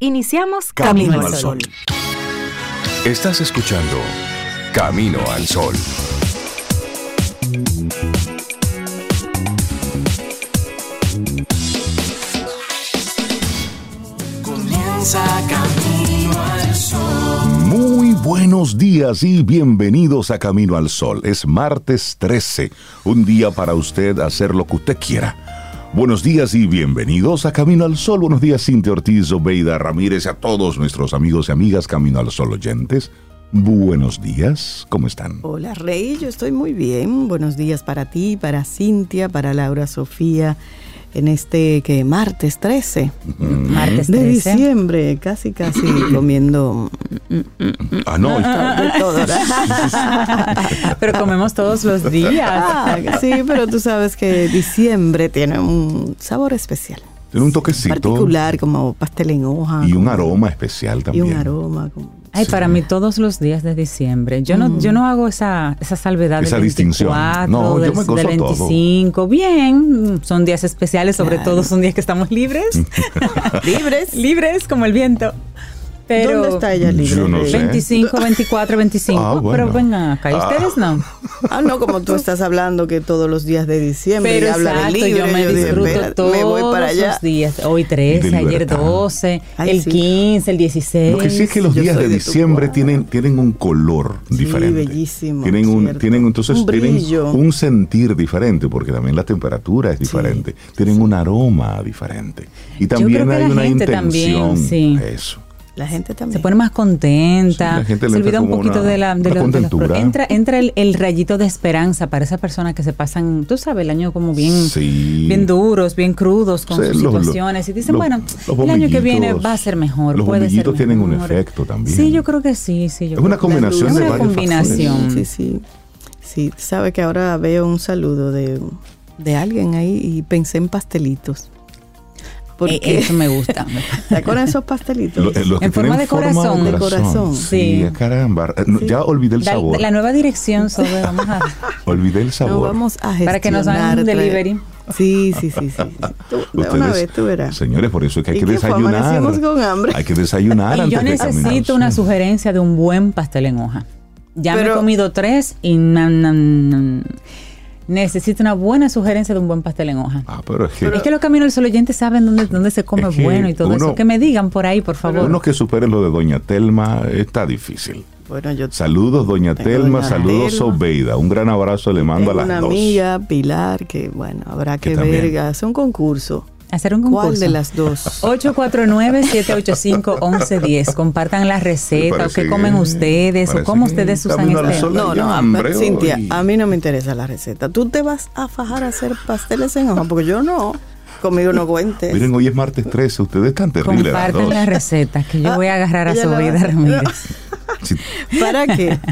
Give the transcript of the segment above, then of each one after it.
Iniciamos Camino, al Sol. Estás escuchando Camino al Sol. Comienza Camino al Sol. Muy buenos días y bienvenidos a Camino al Sol. Es martes 13, un día para usted hacer lo que usted quiera. Buenos días y bienvenidos a Camino al Sol. Buenos días, Cintia Ortiz, Obeida Ramírez, a todos nuestros amigos y amigas Camino al Sol oyentes. Buenos días, ¿cómo están? Hola Rey, yo estoy muy bien. Buenos días para ti, para Cintia, para Laura Sofía, en este que martes 13 Martes de 13. diciembre, casi casi comiendo Ah, no, está- de todo. ¿verdad? Pero comemos todos los días. Ah, sí, pero tú sabes que diciembre tiene un sabor especial, tiene un toquecito particular, como pastel en hoja. y un aroma especial Y también. un aroma. como- Ay, para mí todos los días de diciembre. Yo no, yo no hago esa, esa salvedad Esa del distinción. 24, No, yo del, me gozo del todo. 25. Bien, son días especiales, sobre Claro. todo son días que estamos libres. Libres. libres como el viento. Pero ¿Dónde está ella libre? Yo no Rey? sé. 25, 24, 25. Ah, bueno. Pero vengan acá, ¿y ustedes no? Ah, no, como tú estás hablando que todos los días de diciembre Pero y habla de exacto, libre, yo me dije, disfruto espérate, todos me voy para allá. los días. Hoy Y 13, de ayer libertad. 12, Ay, el sí. 15, el 16. Lo que sí es que los Yo días de de diciembre tienen, tienen un color Sí, diferente. bellísimo, Tienen un, cierto. tienen entonces Un tienen un sentir diferente, porque también la temperatura es diferente. Tienen un aroma diferente. Y también creo que hay la una gente intención. también, sí. Eso. La gente también. Se pone más contenta, Sí, la gente le se olvida entra un poquito una- de la, de una lo- de los entra, entra el, el rayito de esperanza para esas personas que se pasan, tú sabes, el año como bien, Sí. bien duros, bien crudos con Sí, sus los- los- situaciones y dicen, los- bueno, los el año que viene va a ser mejor, los puede ser bombillitos tienen un mejor. efecto también. Sí, yo creo que sí, sí. yo Es una creo combinación es de una varios combinación. factores. Sí, sí. Sí, sabe que ahora veo un saludo de, de alguien ahí y pensé en pastelitos. Porque Eh, Eso me gusta. ¿se acuerdan esos pastelitos? Lo- eh, los En forma de corazón. De corazón. Sí, Sí. caramba. Eh, no, Ya olvidé el sabor. la nueva dirección sobre vamos a Olvidé el no sabor. vamos a gestionar. para que nos hagan un delivery. Sí, sí, sí, sí. Tú, una vez tú verás. Señores, por eso es que hay ¿Y que desayunar. Amanecimos con hambre. Hay que desayunar Y antes yo necesito una sugerencia de un buen pastel en hoja. Ya me he comido tres y na- na- na- necesito una buena sugerencia de un buen pastel en hoja. Ah, pero es que, es que los caminos del sol oyentes saben dónde, dónde se come Es que bueno y todo uno- eso. Que me digan por ahí, por favor. uno que supere lo de Doña Telma está difícil. Bueno, yo Saludos, Doña Telma. doña saludos, Telma. Obeida. Un gran abrazo le mando tengo a las una dos. amiga, Pilar, que bueno, habrá Que que, ver, hacer un concurso. Hacer un concurso. ¿Cuál de las dos? 849-785-1110. Compartan la receta, o qué comen que- ustedes, o cómo ustedes usan este. No, no, hambre a- Cintia, hoy. a mí no me interesa la receta. Tú te vas a fajar a hacer pasteles en hoja, porque yo no. Conmigo no cuentes. Miren, hoy es martes 13. Ustedes están terribles. las Comparten dos. la receta, que yo voy a agarrar a su vida. Ramírez. Sí. ¿Para qué?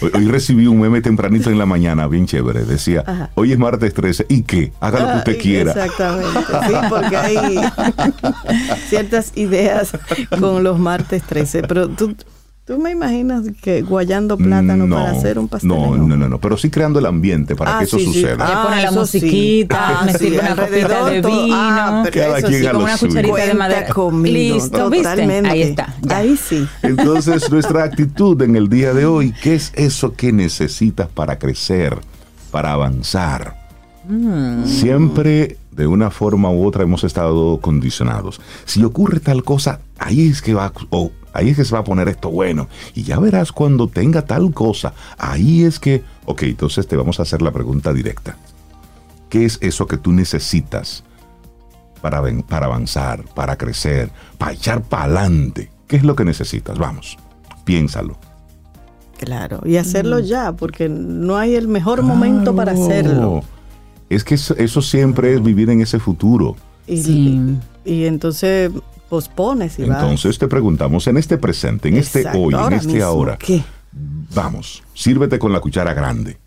Hoy, hoy recibí un meme tempranito en la mañana, bien chévere. Decía, Ajá. hoy es martes 13. ¿Y qué? Haga lo que Ah, usted quiera. Exactamente. Sí, porque hay ciertas ideas con los martes 13. Pero tú, tú me imaginas que guayando plátano No, para hacer un pastel. No, no, no, no, pero sí creando el ambiente para Ah, que eso sí, sí. suceda. Le ponen la eso sí. musiquita, me sirve una copita de vino. Ah, Cada quien sí, a con una suyo. cucharita de madera. conmigo, Listo, ¿viste? Ahí está. ya. Ahí sí. Entonces, nuestra actitud en el día de hoy, ¿qué es eso que necesitas para crecer, para avanzar? Siempre, de una forma u otra, hemos estado condicionados. Si ocurre tal cosa, ahí es que va, o ahí es que se va a poner esto bueno. Y ya verás cuando tenga tal cosa, ahí es que, ok, entonces te vamos a hacer la pregunta directa. ¿Qué es eso que tú necesitas para, para avanzar, para crecer, para echar para adelante? ¿Qué es lo que necesitas? Vamos, piénsalo. Claro. Y hacerlo ya, porque no hay el mejor momento para hacerlo. Es que eso, eso siempre es vivir en ese futuro. Y, Sí. y entonces pospones y vas. Entonces te preguntamos en este presente, en este hoy, en este mismo, ahora. ¿Qué? Vamos, sírvete con la cuchara grande.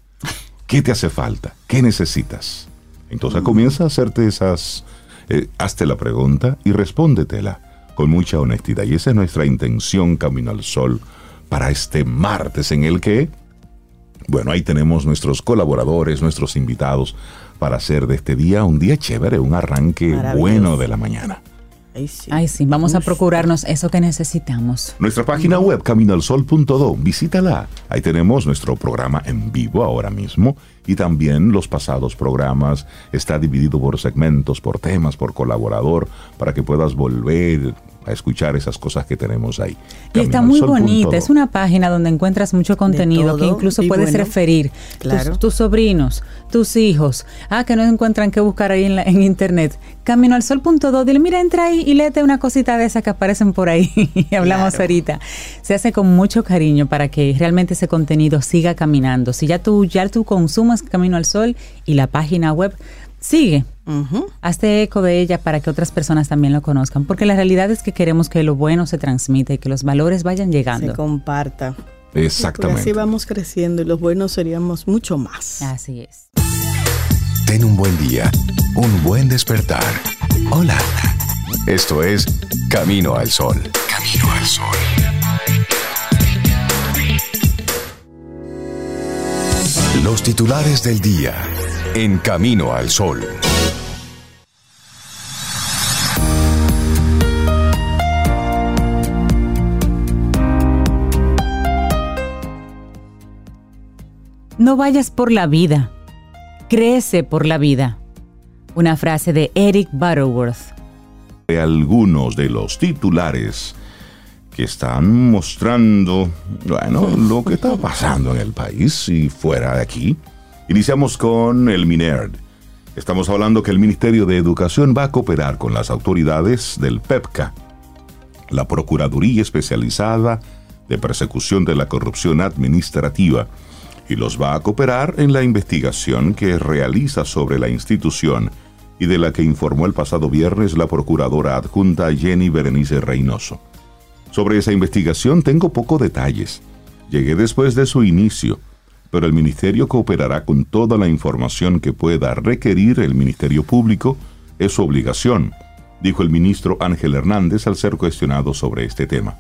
¿Qué te hace falta? ¿Qué necesitas? Entonces comienza a hacerte esas, eh, hazte la pregunta y respóndetela con mucha honestidad. Y esa es nuestra intención Camino al Sol para este martes en el que, bueno, ahí tenemos nuestros colaboradores, nuestros invitados para hacer de este día un día chévere, un arranque bueno de la mañana. Ay, sí. Ay, sí, vamos a procurarnos eso que necesitamos. Nuestra página web caminoalsol.do, visítala. Ahí tenemos nuestro programa en vivo ahora mismo y también los pasados programas. Está dividido por segmentos, por temas, por colaborador, para que puedas volver a escuchar esas cosas que tenemos ahí. Y está muy bonita, es una página donde encuentras mucho contenido que incluso puedes bueno, referir. claro. Tus, tus sobrinos, tus hijos. Ah, que no encuentran qué buscar ahí en, la- en internet. Caminoalsol.do, dile, mira, entra ahí y léete una cosita de esas que aparecen por ahí. y hablamos Claro. ahorita. Se hace con mucho cariño para que realmente ese contenido siga caminando. Si ya tú, ya tú consumas Camino al Sol y la página web, sigue. Hazte eco de ella para que otras personas también lo conozcan, porque la realidad es que queremos que lo bueno se transmita y que los valores vayan Se llegando. comparta. Porque Exactamente. así vamos creciendo y los buenos seríamos mucho más. Así es. Ten un buen día, un buen despertar. Hola. Esto es Camino al Sol. Camino al Sol. Los titulares del día en Camino al Sol. No vayas por la vida, crece por la vida. Una frase de Eric Butterworth. de algunos de los titulares que están mostrando, bueno, lo que está pasando en el país y fuera de aquí. Iniciamos con el MINERD. Estamos hablando que el Ministerio de Educación va a cooperar con las autoridades del PEPCA, la Procuraduría Especializada de Persecución de la Corrupción Administrativa, y los va a cooperar en la investigación que realiza sobre la institución y de la que informó el pasado viernes la procuradora adjunta Jenny Berenice Reynoso. Sobre esa investigación tengo pocos detalles. Llegué después de su inicio, pero el Ministerio cooperará con toda la información que pueda requerir el Ministerio Público. Es su obligación, dijo el ministro Ángel Hernández al ser cuestionado sobre este tema.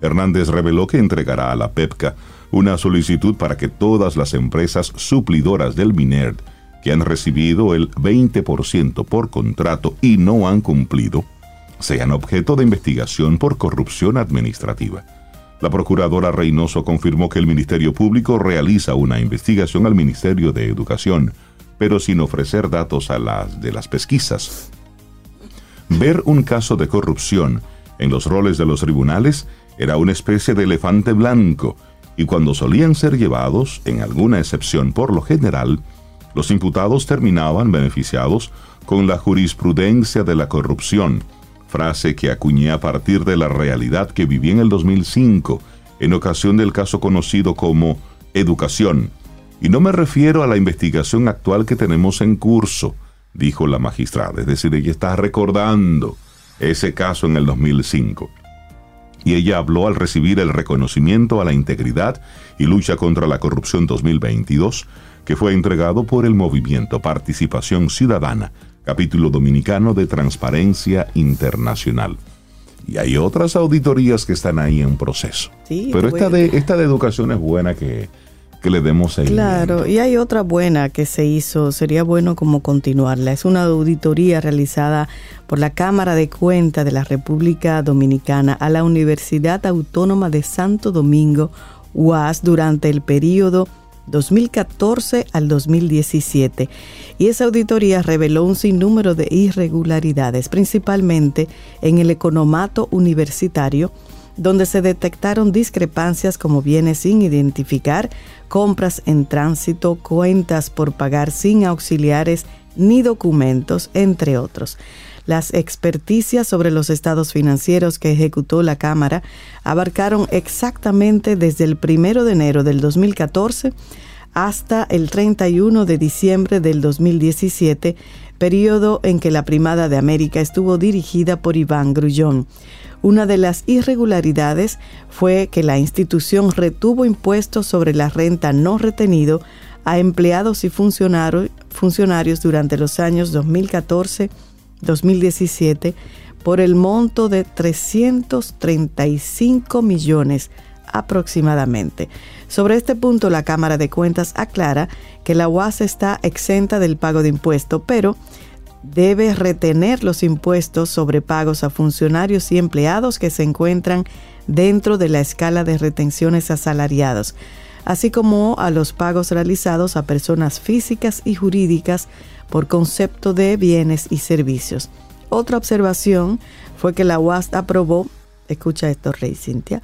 Hernández reveló que entregará a la PEPCA una solicitud para que todas las empresas suplidoras del MINERD que han recibido el 20% por contrato y no han cumplido, sean objeto de investigación por corrupción administrativa. La procuradora Reynoso confirmó que el Ministerio Público realiza una investigación al Ministerio de Educación, pero sin ofrecer datos a las de las pesquisas. Ver un caso de corrupción en los roles de los tribunales era una especie de elefante blanco, y cuando solían ser llevados, en alguna excepción por lo general, los imputados terminaban beneficiados con la jurisprudencia de la corrupción, frase que acuñé a partir de la realidad que viví en el 2005, en ocasión del caso conocido como educación. Y no me refiero a la investigación actual que tenemos en curso, dijo la magistrada, es decir, ella está recordando ese caso en el 2005 y ella habló al recibir el reconocimiento a la integridad y lucha contra la corrupción 2022, que fue entregado por el movimiento Participación Ciudadana, capítulo dominicano de Transparencia Internacional. Y hay otras auditorías que están ahí en proceso. Sí, Pero esta de, esta de educación es buena que, que le demos seguimiento. Claro, y hay otra buena que se hizo, sería bueno como continuarla. Es una auditoría realizada por la Cámara de Cuentas de la República Dominicana a la Universidad Autónoma de Santo Domingo, UAS, durante el periodo 2014 al 2017. Y esa auditoría reveló un sinnúmero de irregularidades, principalmente en el economato universitario, donde se detectaron discrepancias como bienes sin identificar, compras en tránsito, cuentas por pagar sin auxiliares ni documentos, entre otros. Las experticias sobre los estados financieros que ejecutó la Cámara abarcaron exactamente desde el 1 de enero del 2014 hasta el 31 de diciembre del 2017, periodo en que la Primada de América estuvo dirigida por Iván Grullón. Una de las irregularidades fue que la institución retuvo impuestos sobre la renta no retenido a empleados y funcionario- funcionarios durante los años 2014-2017 por el monto de 335 millones aproximadamente. Sobre este punto, la Cámara de Cuentas aclara que la UAS está exenta del pago de impuestos, pero debe retener los impuestos sobre pagos a funcionarios y empleados que se encuentran dentro de la escala de retenciones asalariados, así como a los pagos realizados a personas físicas y jurídicas por concepto de bienes y servicios. Otra observación fue que la UAS aprobó, escucha esto, Rey Cintia,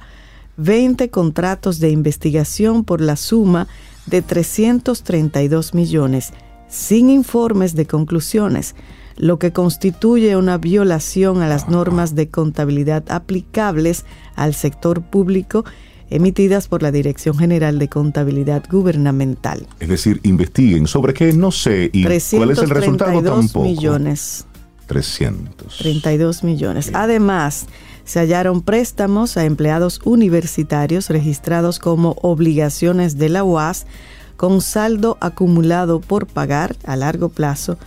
20 contratos de investigación por la suma de 332 millones, sin informes de conclusiones, lo que constituye una violación a las normas de contabilidad aplicables al sector público emitidas por la Dirección General de Contabilidad Gubernamental. Es decir, investiguen sobre qué no sé y cuál es el resultado 332 tampoco. millones. 300. 32 millones. Además, se hallaron préstamos a empleados universitarios registrados como obligaciones de la UAS con saldo acumulado por pagar a largo plazo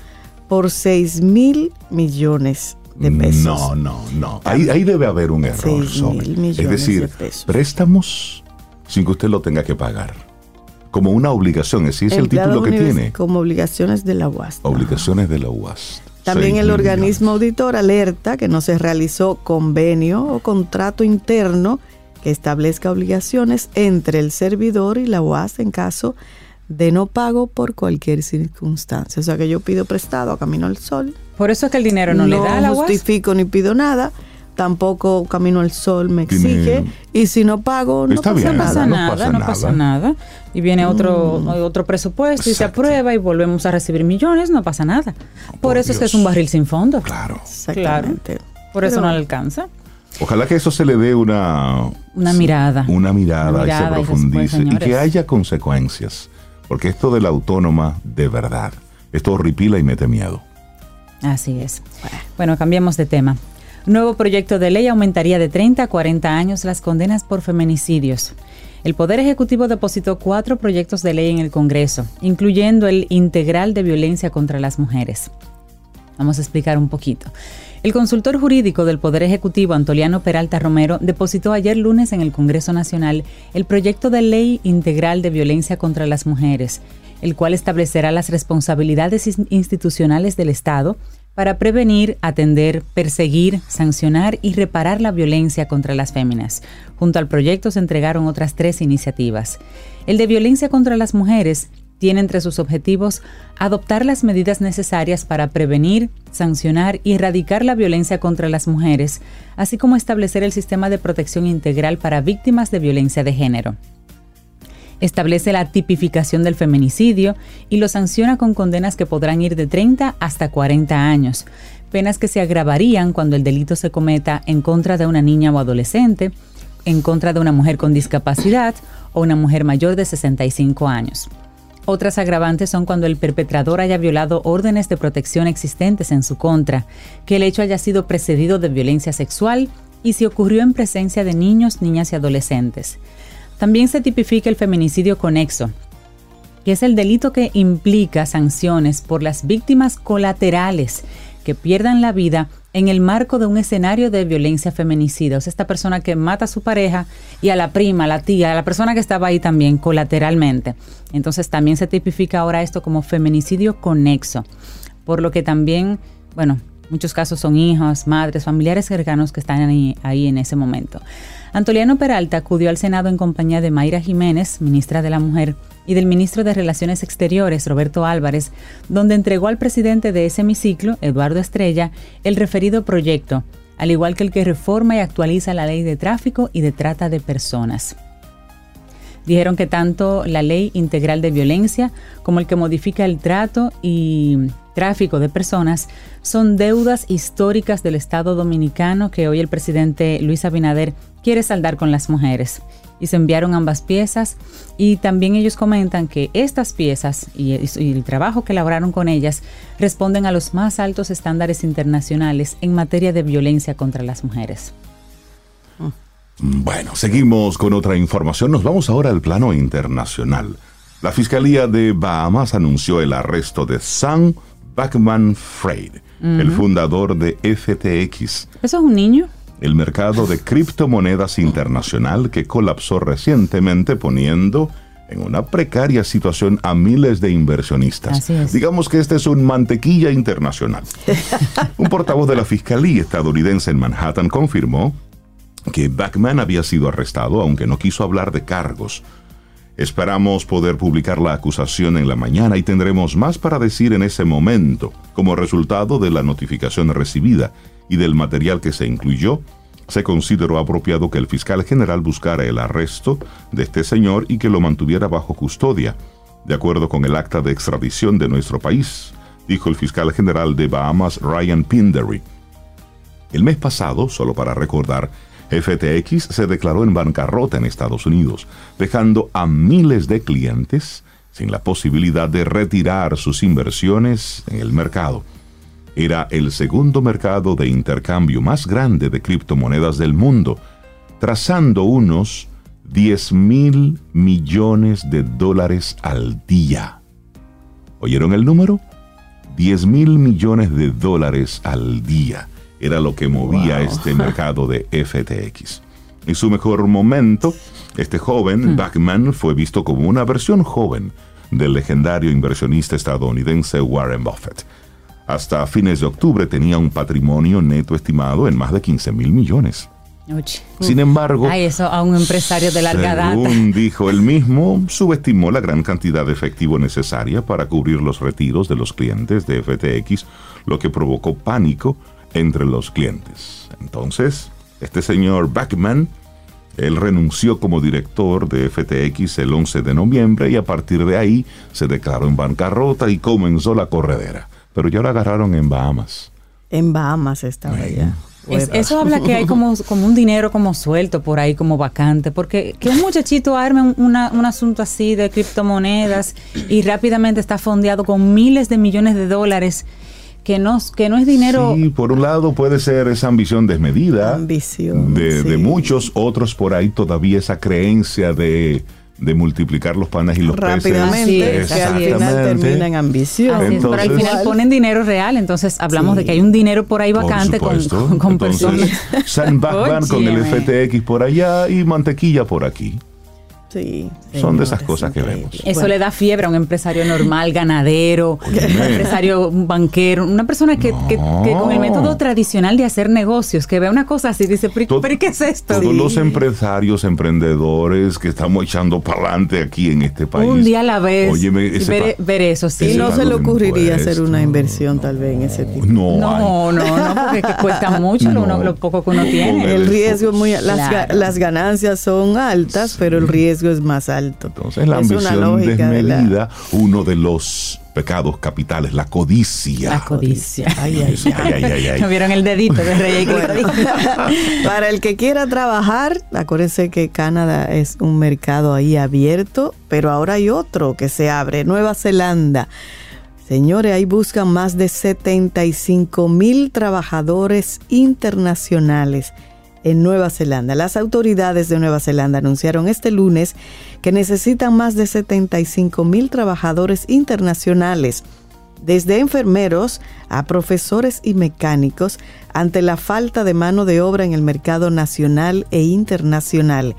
por 6 mil millones de pesos. No, no, no. Ahí, ahí debe haber un error. Mil millones es decir, de pesos. préstamos sin que usted lo tenga que pagar. Como una obligación, ese es el Empleados título que tiene. Como obligaciones de la UAS. Obligaciones de la UAS. También el organismo auditor alerta que no se realizó convenio o contrato interno que establezca obligaciones entre el servidor y la UAS en caso de no pago por cualquier circunstancia. O sea que yo pido prestado a Camino al Sol. Por eso es que el dinero no, le da a la UAS. justifico ni pido nada. Tampoco Camino al Sol me exige. Y si no pago, no Está pasa bien. No pasa nada. no nada, pasa no nada. pasa nada. Y viene otro, otro presupuesto y se aprueba y volvemos a recibir millones, no pasa nada. Por, por eso es que es un barril sin fondo. Claro. Exactamente. Por eso Pero- no le alcanza. Ojalá que eso se le dé una, Una mirada. una mirada, Una y mirada se y después, profundice y, que haya consecuencias. Porque esto de la autónoma, de verdad, esto horripila y mete miedo. Así es. Bueno, cambiemos de tema. Nuevo proyecto de ley aumentaría de 30 a 40 años las condenas por feminicidios. El Poder Ejecutivo depositó cuatro proyectos de ley en el Congreso, incluyendo el integral de violencia contra las mujeres. Vamos a explicar un poquito. El consultor jurídico del Poder Ejecutivo, Antoliano Peralta Romero, depositó ayer lunes en el Congreso Nacional el proyecto de ley integral de violencia contra las mujeres, el cual establecerá las responsabilidades ins- institucionales del Estado para prevenir, atender, perseguir, sancionar y reparar la violencia contra las féminas. Junto al proyecto se entregaron otras tres iniciativas. El de violencia contra las mujeres tiene entre sus objetivos adoptar las medidas necesarias para prevenir, sancionar y erradicar la violencia contra las mujeres, así como establecer el sistema de protección integral para víctimas de violencia de género. Establece la tipificación del feminicidio y lo sanciona con condenas que podrán ir de 30 hasta 40 años, penas que se agravarían cuando el delito se cometa en contra de una niña o adolescente, en contra de una mujer con discapacidad o una mujer mayor de 65 años. Otras agravantes son cuando el perpetrador haya violado órdenes de protección existentes en su contra, que el hecho haya sido precedido de violencia sexual y si ocurrió en presencia de niños, niñas y adolescentes. También se tipifica el feminicidio conexo, que es el delito que implica sanciones por las víctimas colaterales que pierdan la vida en el marco de un escenario de violencia feminicida. O esta persona que mata a su pareja y a la prima, a la tía, a la persona que estaba ahí también colateralmente. Entonces también se tipifica ahora esto como feminicidio conexo, por lo que también, bueno, muchos casos son hijos, madres, familiares cercanos que están ahí en ese momento. Antoliano Peralta acudió al Senado en compañía de Mayra Jiménez, ministra de la Mujer, y del ministro de Relaciones Exteriores, Roberto Álvarez, donde entregó al presidente de ese hemiciclo, Eduardo Estrella, el referido proyecto, al igual que el que reforma y actualiza la ley de tráfico y de trata de personas. Dijeron que tanto la ley integral de violencia como el que modifica el trato y tráfico de personas son deudas históricas del Estado dominicano que hoy el presidente Luis Abinader quiere saldar con las mujeres. Y se enviaron ambas piezas y también ellos comentan que estas piezas y, el trabajo que elaboraron con ellas responden a los más altos estándares internacionales en materia de violencia contra las mujeres. Bueno, seguimos con otra información. Nos vamos ahora al plano internacional. La Fiscalía de Bahamas anunció el arresto de Sam Backman Fried, el fundador de FTX, ¿Eso es un niño? el mercado de criptomonedas internacional que colapsó recientemente poniendo en una precaria situación a miles de inversionistas. Así es. Digamos que este es un mantequilla internacional. un portavoz de la Fiscalía estadounidense en Manhattan confirmó que Backman había sido arrestado, aunque no quiso hablar de cargos. Esperamos poder publicar la acusación en la mañana y tendremos más para decir en ese momento, como resultado de la notificación recibida y del material que se incluyó. Se consideró apropiado que el fiscal general buscara el arresto de este señor y que lo mantuviera bajo custodia, de acuerdo con el acta de extradición de nuestro país, dijo el fiscal general de Bahamas Ryan Pindery. El mes pasado, solo para recordar, FTX se declaró en bancarrota en Estados Unidos, dejando a miles de clientes sin la posibilidad de retirar sus inversiones en el mercado. Era el segundo mercado de intercambio más grande de criptomonedas del mundo, trazando unos 10 mil millones de dólares al día. ¿Oyeron el número? 10 mil millones de dólares al día era lo que movía Wow. este mercado de FTX. En su mejor momento, este joven, Backman, fue visto como una versión joven del legendario inversionista estadounidense Warren Buffett. Hasta fines de octubre tenía un patrimonio neto estimado en más de 15 mil millones. Sin embargo, Ay, eso a un empresario de larga data. según dijo él mismo, subestimó la gran cantidad de efectivo necesaria para cubrir los retiros de los clientes de FTX, lo que provocó pánico entre los clientes. Entonces, este señor Backman, él renunció como director de FTX el 11 de noviembre y a partir de ahí se declaró en bancarrota y comenzó la corredera. Pero ya lo agarraron en Bahamas. En Bahamas estaba ya. Es- eso habla que hay como, como un dinero como suelto por ahí, como vacante, porque que un muchachito arme un, una- un asunto así de criptomonedas y rápidamente está fondeado con miles de millones de dólares, que no, que no es dinero... Sí, por un lado puede ser esa ambición desmedida Ambición, de, muchos, otros por ahí todavía esa creencia de, de multiplicar los panes y los Rápidamente, que al final termina en ambición. Así pero al final ponen dinero real, entonces hablamos Sí. de que hay un dinero por ahí Por vacante con, supuesto. con- con Entonces, personas. Backman con el. FTX por allá y mantequilla por aquí. Sí, Son de esas cosas que vemos. Eso Bueno, le da fiebre a un empresario normal, ganadero, un empresario un banquero, una persona que, que- que con el método tradicional de hacer negocios, que ve una cosa así, dice, pero, Tod- pero ¿qué es esto? Todos los empresarios, emprendedores que estamos echando para adelante aquí en este país. Un día a la vez. Óyeme, y ese ver, ver eso, sí. Y ese no se le ocurriría hacer una inversión tal vez en ese tipo. No. No, no, no, porque es que cuesta mucho lo, No. uno- lo poco que uno tiene. El riesgo es muy... Las, Claro. las ganancias son altas, pero el riesgo es más alto. Entonces la Es una ambición lógica de la- desmedida, uno de los pecados capitales, la codicia. La codicia. Ay, ay, ay, ay, ay, ay. ¿No vieron el dedito de Rey dijo? Para el que quiera trabajar, acuérdense que Canadá es un mercado ahí abierto, pero ahora hay otro que se abre, Nueva Zelanda. Señores, ahí buscan más de 75 mil trabajadores internacionales en Nueva Zelanda. Las autoridades de Nueva Zelanda anunciaron este lunes que necesitan más de 75 mil trabajadores internacionales desde enfermeros a profesores y mecánicos ante la falta de mano de obra en el mercado nacional e internacional.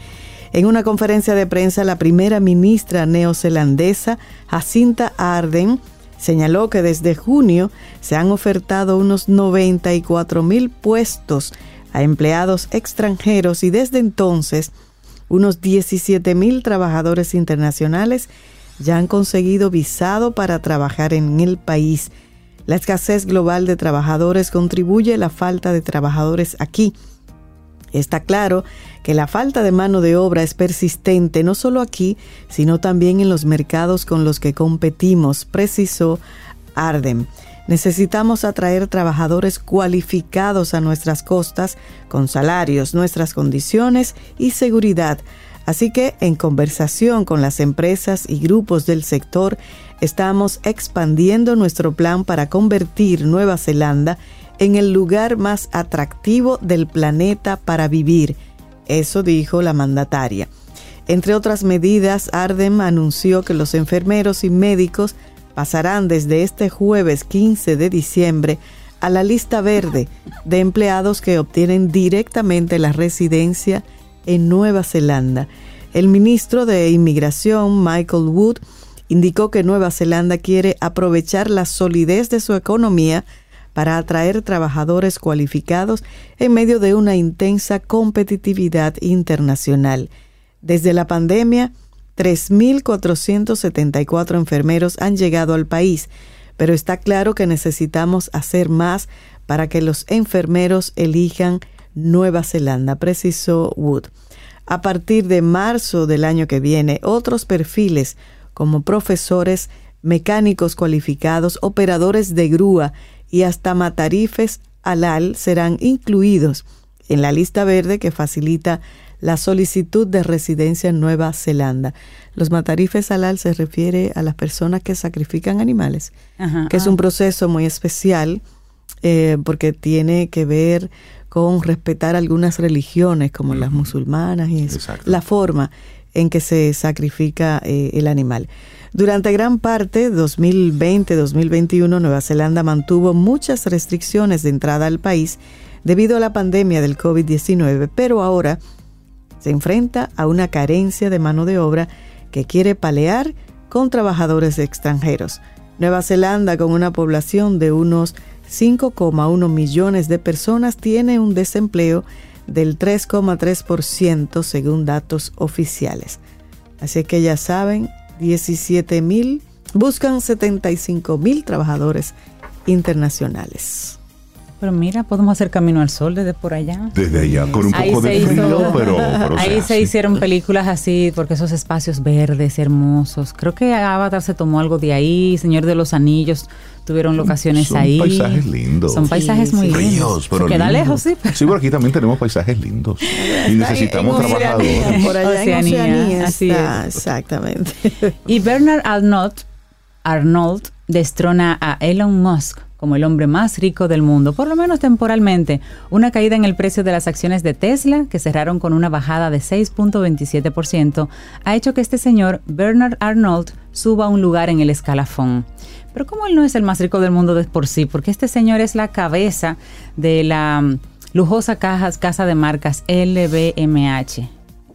En una conferencia de prensa, la primera ministra neozelandesa, Jacinta Arden, señaló que desde junio se han ofertado unos 94 mil puestos a empleados extranjeros y desde entonces unos 17 mil trabajadores internacionales ya han conseguido visado para trabajar en el país. La escasez global de trabajadores contribuye a la falta de trabajadores aquí. Está claro que la falta de mano de obra es persistente no solo aquí, sino también en los mercados con los que competimos, precisó Arden. Necesitamos atraer trabajadores cualificados a nuestras costas con salarios, nuestras condiciones y seguridad. Así que en conversación con las empresas y grupos del sector, estamos expandiendo nuestro plan para convertir Nueva Zelanda en el lugar más atractivo del planeta para vivir. Eso dijo la mandataria. Entre otras medidas, Ardem anunció que los enfermeros y médicos pasarán desde este jueves 15 de diciembre a la lista verde de empleados que obtienen directamente la residencia en Nueva Zelanda. El ministro de Inmigración, Michael Wood, indicó que Nueva Zelanda quiere aprovechar la solidez de su economía para atraer trabajadores cualificados en medio de una intensa competitividad internacional. Desde la pandemia, 3.474 enfermeros han llegado al país, pero está claro que necesitamos hacer más para que los enfermeros elijan Nueva Zelanda, precisó Wood. A partir de marzo del año que viene, otros perfiles como profesores, mecánicos cualificados, operadores de grúa y hasta matarifes alal serán incluidos en la lista verde que facilita la solicitud de residencia en Nueva Zelanda. Los matarifes alal se refiere a las personas que sacrifican animales, que es un proceso muy especial eh, porque tiene que ver con respetar algunas religiones como las musulmanas y la forma en que se sacrifica eh, el animal. Durante gran parte 2020-2021 Nueva Zelanda mantuvo muchas restricciones de entrada al país debido a la pandemia del COVID-19, pero ahora se enfrenta a una carencia de mano de obra que quiere palear con trabajadores extranjeros. Nueva Zelanda, con una población de unos 5,1 millones de personas, tiene un desempleo del 3,3% según datos oficiales. Así que ya saben, 17 mil, buscan 75 mil trabajadores internacionales. Pero mira, podemos hacer camino al sol desde por allá. Desde allá, con un poco de frío, pero, Ahí se, hicieron películas así, porque esos espacios verdes, hermosos. Creo que Avatar se tomó algo de ahí, Señor de los Anillos tuvieron locaciones ahí. Son paisajes lindos. Son paisajes muy lindos. pero queda lejos, sí. Sí, pero aquí también tenemos paisajes lindos. Y necesitamos trabajadores. Por allá en Oceanía, así está, exactamente. Y Bernard Arnault, Arnold destrona a Elon Musk como el hombre más rico del mundo, por lo menos temporalmente. Una caída en el precio de las acciones de Tesla, que cerraron con una bajada de 6.27%, ha hecho que este señor, Bernard Arnold, suba un lugar en el escalafón. Pero como él no es el más rico del mundo de por sí, porque este señor es la cabeza de la mm, lujosa casa de marcas LVMH.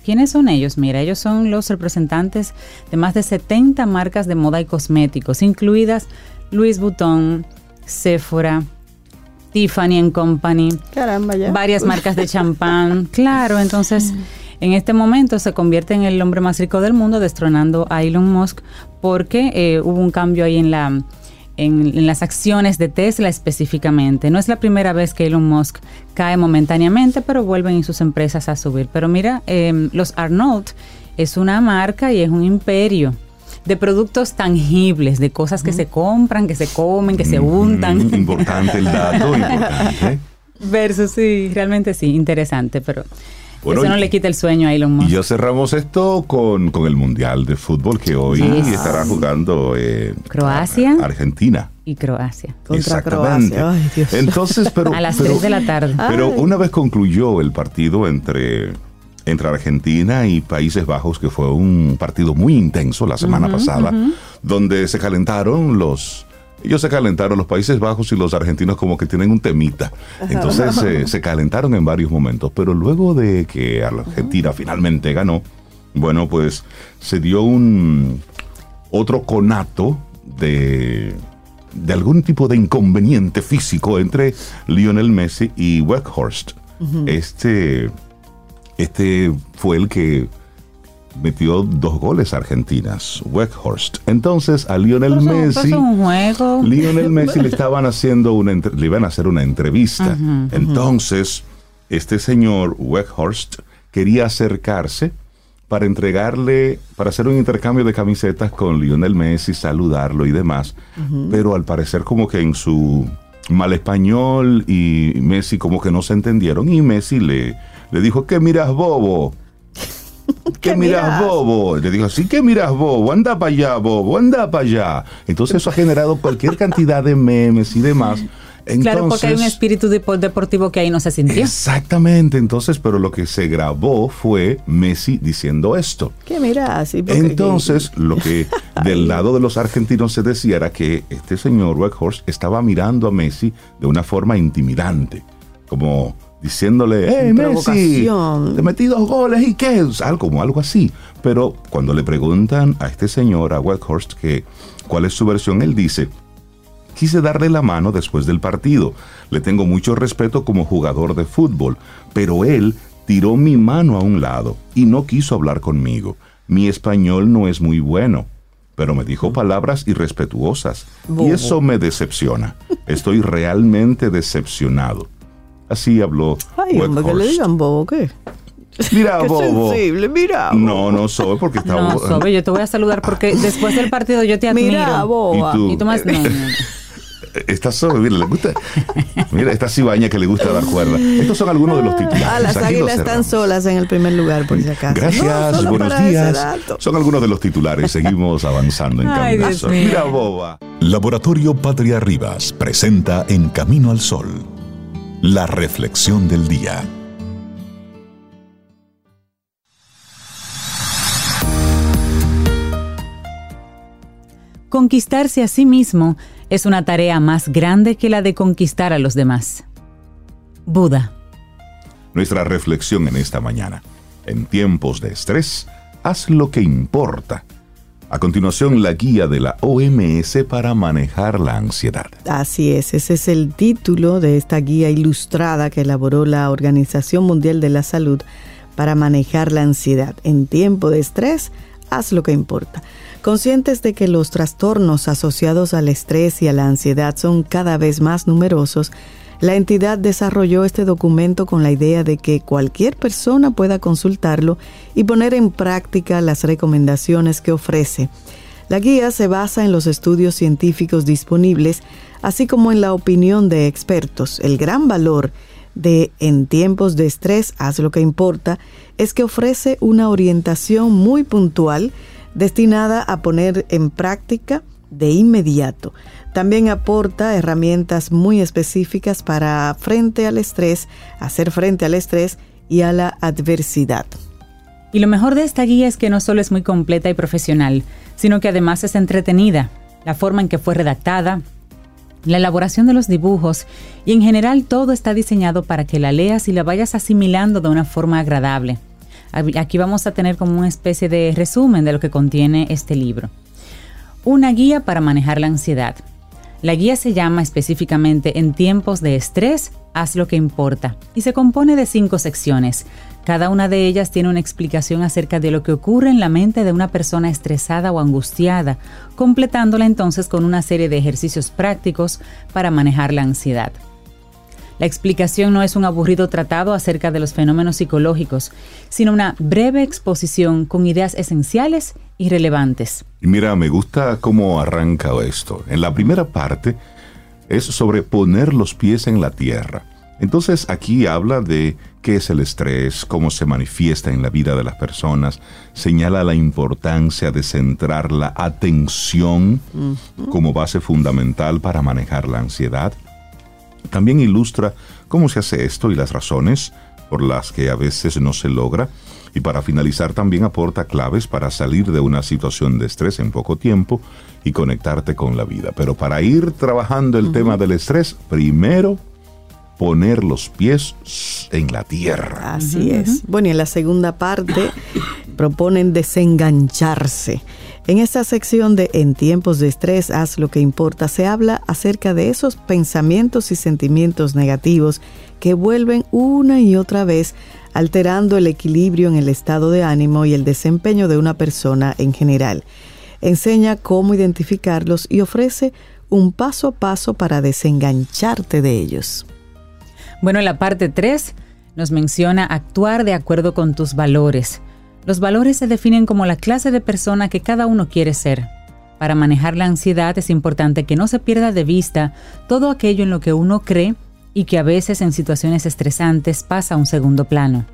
¿Quiénes son ellos? Mira, ellos son los representantes de más de 70 marcas de moda y cosméticos, incluidas Louis Vuitton, Sephora, Tiffany Company, Caramba, ya. varias marcas de champán. Claro, entonces en este momento se convierte en el hombre más rico del mundo, destronando a Elon Musk, porque eh, hubo un cambio ahí en la en, las acciones de Tesla específicamente. No es la primera vez que Elon Musk cae momentáneamente, pero vuelven en sus empresas a subir. Pero mira, em, los Arnold es una marca y es un imperio de productos tangibles, de cosas que se compran, que se comen, que se untan. Importante el dato, importante. Versus, sí, realmente sí, interesante, pero eso no le quita el sueño a Elon Musk. Y ya cerramos esto con, el Mundial de Fútbol que hoy estará jugando eh, Croacia, Argentina y Croacia. Contra Croacia. Entonces, pero a las 3 de la tarde. Pero una vez concluyó el partido entre entre Argentina y Países Bajos, que fue un partido muy intenso la semana pasada, donde se calentaron los... Ellos se calentaron, los Países Bajos y los argentinos como que tienen un temita. Entonces se calentaron en varios momentos, pero luego de que Argentina finalmente ganó, bueno, pues se dio un otro conato de, de algún tipo de inconveniente físico entre Lionel Messi y Weghorst. Este este fue el que metió dos goles argentinas, Weghorst. Entonces a Lionel Messi, Lionel Messi le estaban haciendo una le iban a hacer una entrevista. Entonces este señor Weghorst quería acercarse para entregarle, para hacer un intercambio de camisetas con Lionel Messi, saludarlo y demás, pero al parecer como que en su mal español y Messi como que no se entendieron y Messi le le dijo, ¿qué miras, bobo? ¿Qué, miras, bobo? Le dijo, sí, ¿qué miras, bobo? Anda para allá, bobo, anda para allá. Entonces eso ha generado cualquier cantidad de memes y demás. claro, porque hay un espíritu deportivo que ahí no se sintió. Exactamente, entonces, pero lo que se grabó fue Messi diciendo esto. ¿Qué miras? Entonces, lo que del lado de los argentinos se decía era que este señor Weghorst estaba mirando a Messi de una forma intimidante, como diciéndole, hey Messi, te metí dos goles y qué, algo como algo así. Pero cuando le preguntan a este señor, a Weghorst, que cuál es su versión, él dice, quise darle la mano después del partido. Le tengo mucho respeto como jugador de fútbol, pero él tiró mi mano a un lado y no quiso hablar conmigo. Mi español no es muy bueno, pero me dijo palabras irrespetuosas y eso me decepciona. Estoy realmente decepcionado. Así habló Ay, hombre, que le digan bobo, ¿qué? Mira, Qué bobo. sensible, mira. No, no soy porque está No, Sobe, yo te voy a saludar porque después del partido yo te admiro. Mira, boba. ¿Y tú? Y tú más no, no, no. Esta Sobe, mira, le gusta. Mira, esta cibaña que le gusta dar cuerda. Estos son algunos de los titulares. Ah, las Aquí águilas están solas en el primer lugar, por si acaso. Gracias, No, buenos días. Son algunos de los titulares. Seguimos avanzando en Ay, Camino al Sol. Mira, boba. Laboratorio Patria Rivas presenta En Camino al Sol, la reflexión del día. Conquistarse a sí mismo es una tarea más grande que la de conquistar a los demás. Buda. Nuestra reflexión en esta mañana. En tiempos de estrés, haz lo que importa. A continuación, la guía de la OMS para manejar la ansiedad. Así es, ese es el título de esta guía ilustrada que elaboró la Organización Mundial de la Salud para manejar la ansiedad. En tiempo de estrés, haz lo que importa. Conscientes de que los trastornos asociados al estrés y a la ansiedad son cada vez más numerosos, la entidad desarrolló este documento con la idea de que cualquier persona pueda consultarlo y poner en práctica las recomendaciones que ofrece. La guía se basa en los estudios científicos disponibles, así como en la opinión de expertos. El gran valor de En tiempos de estrés, haz lo que importa, es que ofrece una orientación muy puntual destinada a poner en práctica de inmediato. También aporta herramientas muy específicas para frente al estrés, hacer frente al estrés y a la adversidad. Y lo mejor de esta guía es que no solo es muy completa y profesional, sino que además es entretenida. La forma en que fue redactada, la elaboración de los dibujos y en general todo está diseñado para que la leas y la vayas asimilando de una forma agradable. Aquí vamos a tener como una especie de resumen de lo que contiene este libro. Una guía para manejar la ansiedad. La guía se llama específicamente En tiempos de estrés, haz lo que importa y se compone de cinco secciones. Cada una de ellas tiene una explicación acerca de lo que ocurre en la mente de una persona estresada o angustiada, completándola entonces con una serie de ejercicios prácticos para manejar la ansiedad. La explicación no es un aburrido tratado acerca de los fenómenos psicológicos, sino una breve exposición con ideas esenciales y relevantes. Y mira, me gusta cómo arranca esto. En la primera parte es sobre poner los pies en la tierra. Entonces aquí habla de qué es el estrés, cómo se manifiesta en la vida de las personas, señala la importancia de centrar la atención como base fundamental para manejar la ansiedad. También ilustra cómo se hace esto y las razones por las que a veces no se logra. Y para finalizar también aporta claves para salir de una situación de estrés en poco tiempo y conectarte con la vida. Pero para ir trabajando el tema del estrés, primero poner los pies en la tierra. Así es. Bueno, y en la segunda parte proponen desengancharse. En esta sección de En tiempos de estrés, haz lo que importa, se habla acerca de esos pensamientos y sentimientos negativos que vuelven una y otra vez alterando el equilibrio en el estado de ánimo y el desempeño de una persona en general. Enseña cómo identificarlos y ofrece un paso a paso para desengancharte de ellos. Bueno, en la parte 3 nos menciona actuar de acuerdo con tus valores. Los valores se definen como la clase de persona que cada uno quiere ser. Para manejar la ansiedad es importante que no se pierda de vista todo aquello en lo que uno cree y que a veces en situaciones estresantes pasa a un segundo plano.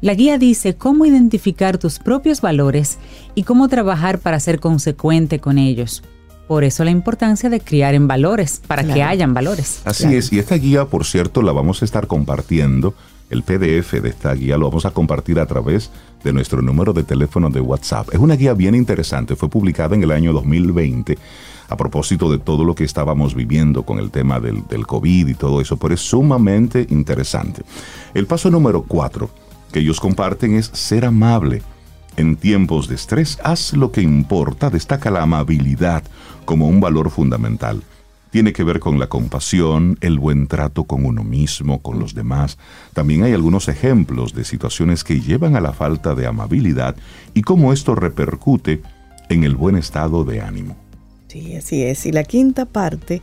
La guía dice cómo identificar tus propios valores y cómo trabajar para ser consecuente con ellos. Por eso la importancia de criar en valores, para que hayan valores. Así Claro. es, y esta guía, por cierto, la vamos a estar compartiendo el PDF de esta guía lo vamos a compartir a través de nuestro número de teléfono de WhatsApp. Es una guía bien interesante, fue publicada en el año 2020 a propósito de todo lo que estábamos viviendo con el tema del, COVID y todo eso, pero es sumamente interesante. El paso número cuatro que ellos comparten es ser amable. En tiempos de estrés, haz lo que importa, destaca la amabilidad como un valor fundamental. Tiene que ver con la compasión, el buen trato con uno mismo, con los demás. También hay algunos ejemplos de situaciones que llevan a la falta de amabilidad y cómo esto repercute en el buen estado de ánimo. Sí, así es. Y la quinta parte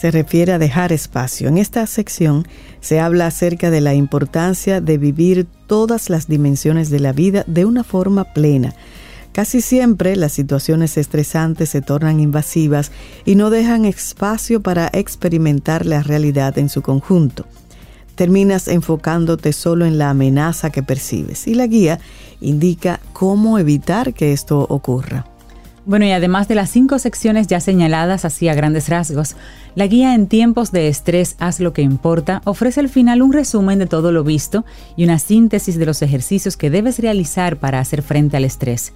se refiere a dejar espacio. En esta sección se habla acerca de la importancia de vivir todas las dimensiones de la vida de una forma plena. Casi siempre las situaciones estresantes se tornan invasivas y no dejan espacio para experimentar la realidad en su conjunto. Terminas enfocándote solo en la amenaza que percibes y la guía indica cómo evitar que esto ocurra. Bueno, y además de las cinco secciones ya señaladas así a grandes rasgos, la guía en tiempos de estrés Haz lo que importa ofrece al final un resumen de todo lo visto y una síntesis de los ejercicios que debes realizar para hacer frente al estrés.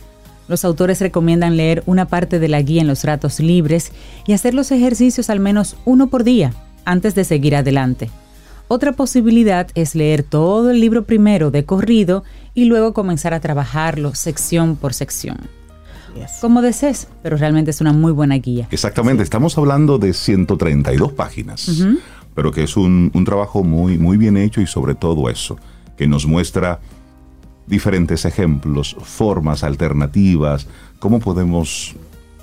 Los autores recomiendan leer una parte de la guía en los ratos libres y hacer los ejercicios al menos uno por día antes de seguir adelante. Otra posibilidad es leer todo el libro primero de corrido y luego comenzar a trabajarlo sección por sección. Como desees, pero realmente es una muy buena guía. Exactamente, estamos hablando de 132 páginas, pero que es un, un, trabajo muy, muy bien hecho y sobre todo eso, que nos muestra diferentes ejemplos, formas alternativas, cómo podemos,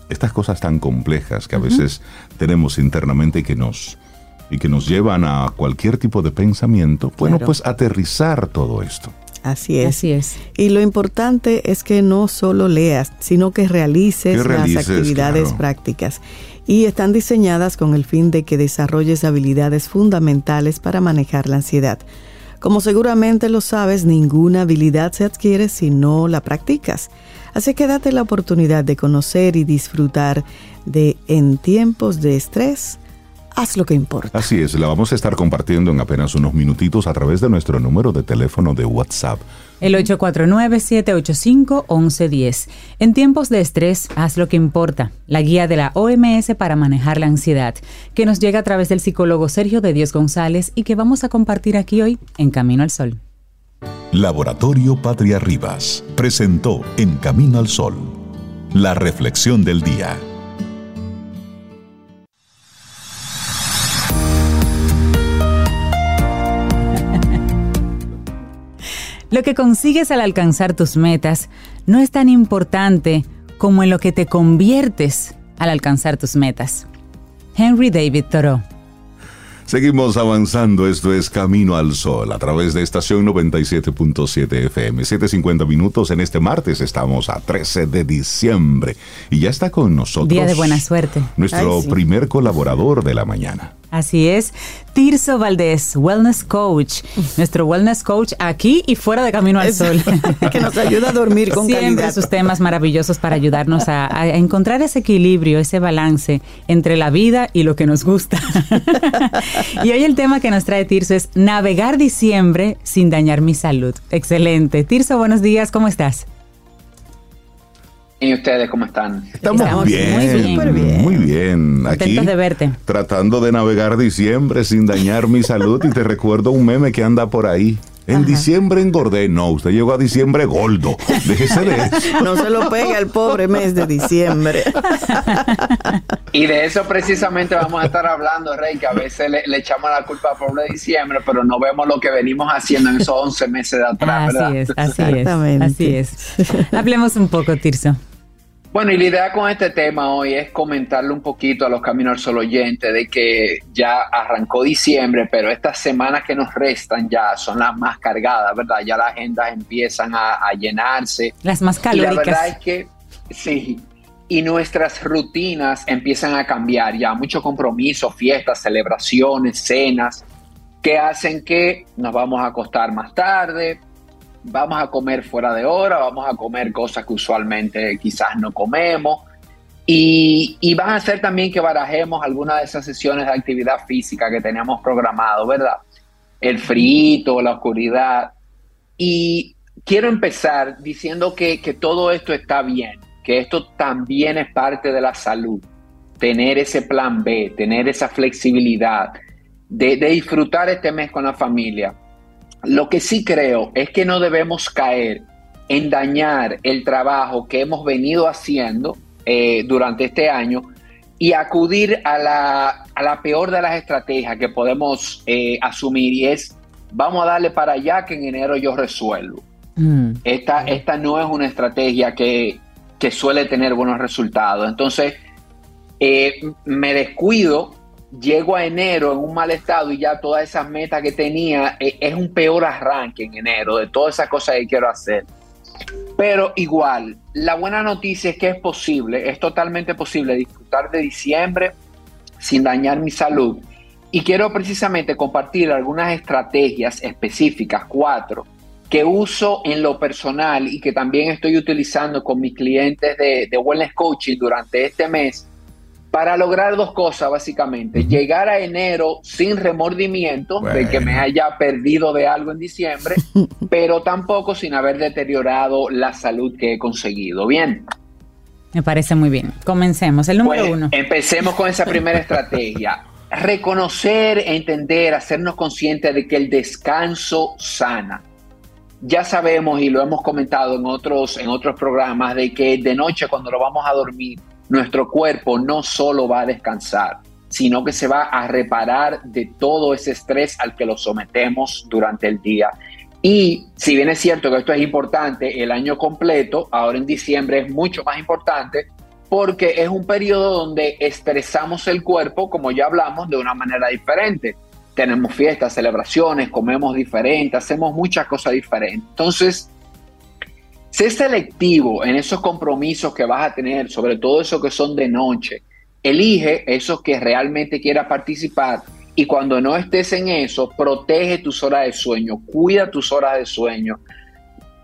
estas cosas tan complejas que a veces tenemos internamente y que nos, y que nos llevan a cualquier tipo de pensamiento, bueno, pues aterrizar todo esto. Así es. Así es. Y lo importante es que no solo leas, sino que realices, Que realices, las actividades claro. prácticas. Y están diseñadas con el fin de que desarrolles habilidades fundamentales para manejar la ansiedad. Como seguramente lo sabes, ninguna habilidad se adquiere si no la practicas. Así que date la oportunidad de conocer y disfrutar de En tiempos de estrés, haz lo que importa. Así es, la vamos a estar compartiendo en apenas unos minutitos a través de nuestro número de teléfono de WhatsApp. El 849-785-1110. En tiempos de estrés, haz lo que importa. La guía de la OMS para manejar la ansiedad, que nos llega a través del psicólogo Sergio de Dios González y que vamos a compartir aquí hoy en Camino al Sol. Laboratorio Patria Rivas presentó En Camino al Sol, la reflexión del día. Lo que consigues al alcanzar tus metas no es tan importante como en lo que te conviertes al alcanzar tus metas. Henry David Thoreau. Seguimos avanzando, esto es Camino al Sol a través de estación 97.7 FM, 7.50 minutos en este martes, estamos a 13 de diciembre y ya está con nosotros. Día de buena suerte. Nuestro Ay, sí. primer colaborador de la mañana. Así es, Tirso Valdés, Wellness Coach, nuestro Wellness Coach aquí y fuera de Camino al Sol. que nos ayuda a dormir con Siempre calidad. sus temas maravillosos para ayudarnos a, a encontrar ese equilibrio, ese balance entre la vida y lo que nos gusta. y hoy el tema que nos trae Tirso es navegar diciembre sin dañar mi salud. Excelente. Tirso, buenos días, ¿cómo estás? ¿Y ustedes cómo están? Estamos, Estamos bien, muy bien. Muy bien. Aquí de verte. tratando de navegar diciembre sin dañar mi salud y te recuerdo un meme que anda por ahí. En diciembre engordé, no, usted llegó a diciembre gordo. Déjese de eso. No se lo pegue al pobre mes de diciembre. Y de eso precisamente vamos a estar hablando, Rey, que a veces le, le echamos la culpa al de diciembre, pero no vemos lo que venimos haciendo en esos 11 meses de atrás, ¿verdad? Así es, así es. Así es. Hablemos un poco, Tirso. Bueno, y la idea con este tema hoy es comentarle un poquito a los Caminos al Sol oyentes de que ya arrancó diciembre, pero estas semanas que nos restan ya son las más cargadas, ¿verdad? Ya las agendas empiezan a, a llenarse. Las más Y la verdad calóricas. es que sí. Y nuestras rutinas empiezan a cambiar ya. Mucho compromiso, fiestas, celebraciones, cenas, que hacen que nos vamos a acostar más tarde, vamos a comer fuera de hora, vamos a comer cosas que usualmente quizás no comemos. Y, y van a hacer también que barajemos algunas de esas sesiones de actividad física que teníamos programado, ¿verdad? el frío, la oscuridad. Y quiero empezar diciendo que, que todo esto está bien, que esto también es parte de la salud, tener ese plan B, tener esa flexibilidad, de, de, disfrutar este mes con la familia. Lo que sí creo es que no debemos caer en dañar el trabajo que hemos venido haciendo eh, durante este año y acudir a la, a la, peor de las estrategias que podemos eh, asumir y es vamos a darle para allá que en enero yo resuelvo. Mm. Esta, esta no es una estrategia que, que suele tener buenos resultados. Entonces, eh, me descuido, llego a enero en un mal estado y ya todas esas metas que tenía, eh, es un peor arranque en enero de todas esas cosas que quiero hacer. Pero igual, la buena noticia es que es posible, es totalmente posible disfrutar de diciembre sin dañar mi salud. Y quiero precisamente compartir algunas estrategias específicas, cuatro, que uso en lo personal y que también estoy utilizando con mis clientes de, de Wellness Coaching durante este mes para lograr dos cosas básicamente. Llegar a enero sin remordimiento de que me haya perdido de algo en diciembre, pero tampoco sin haber deteriorado la salud que he conseguido. Bien. Me parece muy bien. Comencemos. El número pues, uno. Empecemos con esa primera estrategia. Reconocer, entender, hacernos conscientes de que el descanso sana ya sabemos y lo hemos comentado en otros, en otros programas de que de noche cuando lo vamos a dormir, nuestro cuerpo no solo va a descansar, sino que se va a reparar de todo ese estrés al que lo sometemos durante el día. Y si bien es cierto que esto es importante el año completo, ahora en diciembre es mucho más importante porque es un periodo donde estresamos el cuerpo, como ya hablamos, de una manera diferente tenemos fiestas, celebraciones, comemos diferente, hacemos muchas cosas diferentes. Entonces, sé selectivo en esos compromisos que vas a tener, sobre todo esos que son de noche. Elige esos que realmente quieras participar y cuando no estés en eso, protege tus horas de sueño, cuida tus horas de sueño,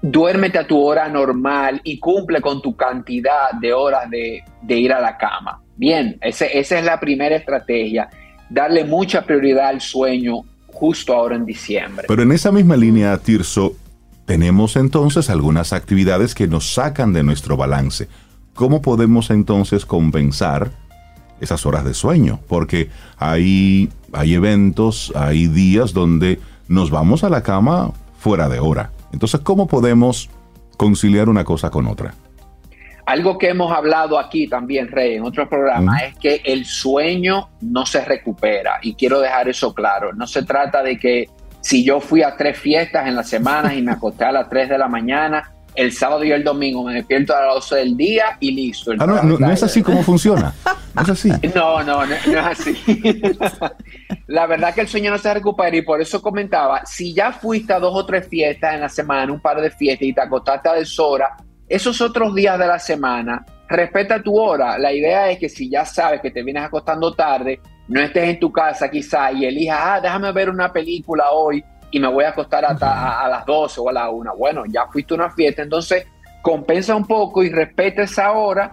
duérmete a tu hora normal y cumple con tu cantidad de horas de, ir a la cama. Bien, esa es la primera estrategia darle mucha prioridad al sueño justo ahora en diciembre. Pero en esa misma línea, Tirso, tenemos entonces algunas actividades que nos sacan de nuestro balance. ¿Cómo podemos entonces compensar esas horas de sueño? Porque hay, hay eventos, hay días donde nos vamos a la cama fuera de hora. Entonces, ¿cómo podemos conciliar una cosa con otra? Algo que hemos hablado aquí también, Rey, en otros programas, es que el sueño no se recupera. Y quiero dejar eso claro. No se trata de que si yo fui a tres fiestas en la semana y me acosté a las 3 de la mañana, el sábado y el domingo me despierto a las 12 del día y listo. Ah, no, no, es así como funciona. No es así. No, no, no, es así. la verdad que el sueño no se recupera y por eso comentaba, si ya fuiste a dos o tres fiestas en la semana, un par de fiestas y te acostaste a deshora, esos otros días de la semana, respeta tu hora. La idea es que si ya sabes que te vienes acostando tarde, no estés en tu casa quizá y elijas, ah, déjame ver una película hoy y me voy a acostar hasta a, las 12 o a la 1. Bueno, ya fuiste a una fiesta, entonces compensa un poco y respeta esa hora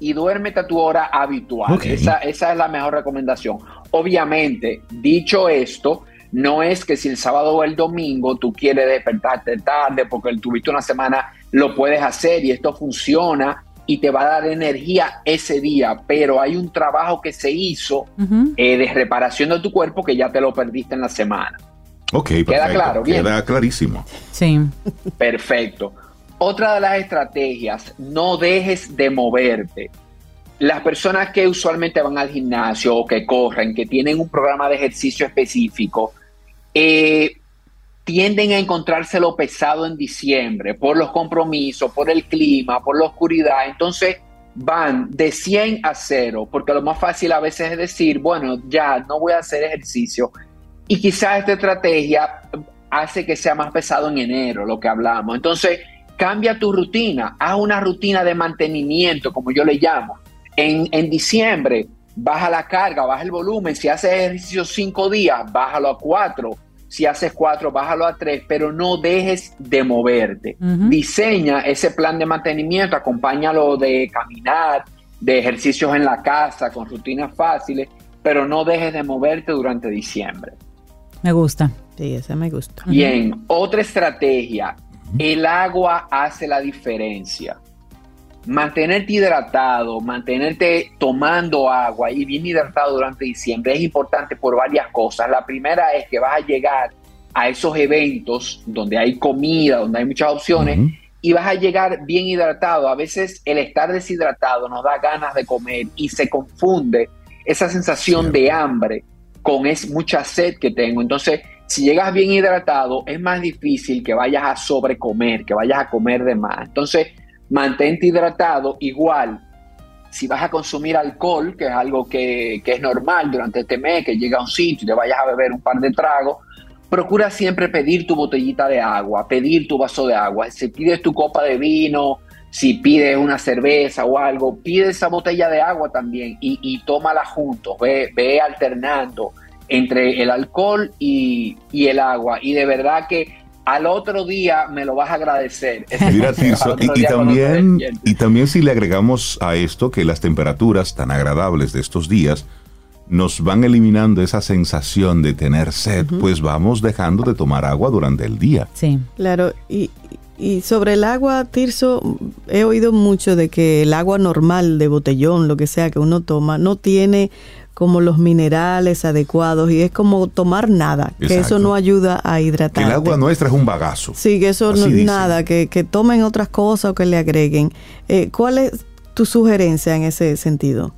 y duérmete a tu hora habitual. Esa, esa es la mejor recomendación. Obviamente, dicho esto, no es que si el sábado o el domingo tú quieres despertarte tarde porque tuviste una semana, lo puedes hacer y esto funciona y te va a dar energía ese día, pero hay un trabajo que se hizo eh, de reparación de tu cuerpo que ya te lo perdiste en la semana. Ok, queda claro, bien. Queda clarísimo. Sí. Perfecto. Otra de las estrategias, no dejes de moverte. Las personas que usualmente van al gimnasio o que corren, que tienen un programa de ejercicio específico, eh, tienden a encontrárselo pesado en diciembre por los compromisos, por el clima, por la oscuridad. Entonces van de 100 a 0, porque lo más fácil a veces es decir, bueno, ya no voy a hacer ejercicio. Y quizás esta estrategia hace que sea más pesado en enero, lo que hablamos. Entonces, cambia tu rutina, haz una rutina de mantenimiento, como yo le llamo. En, en diciembre, baja la carga, baja el volumen. Si haces ejercicio cinco días, bájalo a cuatro. Si haces cuatro, bájalo a tres, pero no dejes de moverte. Diseña ese plan de mantenimiento, acompáñalo de caminar, de ejercicios en la casa, con rutinas fáciles, pero no dejes de moverte durante diciembre. Me gusta. Sí, esa me gusta. Bien, otra estrategia. El agua hace la diferencia. Mantenerte hidratado, mantenerte tomando agua y bien hidratado durante diciembre es importante por varias cosas. La primera es que vas a llegar a esos eventos donde hay comida, donde hay muchas opciones, y vas a llegar bien hidratado. A veces el estar deshidratado nos da ganas de comer y se confunde esa sensación de hambre con es mucha sed que tengo. Entonces, si llegas bien hidratado, es más difícil que vayas a sobrecomer, que vayas a comer de más. Entonces, mantente hidratado igual. Si vas a consumir alcohol, que es algo que, que es normal durante este mes, que llega a un sitio y te vayas a beber un par de tragos, procura siempre pedir tu botellita de agua, pedir tu vaso de agua. Si pides tu copa de vino, si pides una cerveza o algo, pide esa botella de agua también y, y tómala juntos, ve, ve alternando entre el alcohol y, y el agua. Y de verdad que al otro día me lo vas a agradecer. Mira, Tirso, y, también, y también si le agregamos a esto que las temperaturas tan agradables de estos días nos van eliminando esa sensación de tener sed, pues vamos dejando de tomar agua durante el día. Sí. Claro, y, y sobre el agua, Tirso, he oído mucho de que el agua normal de botellón, lo que sea que uno toma, no tiene como los minerales adecuados y es como tomar nada, que eso no ayuda a hidratar. el agua nuestra es un bagazo. Sí, que eso no, dicen. nada, que, que tomen otras cosas o que le agreguen. Eh, ¿Cuál es tu sugerencia en ese sentido?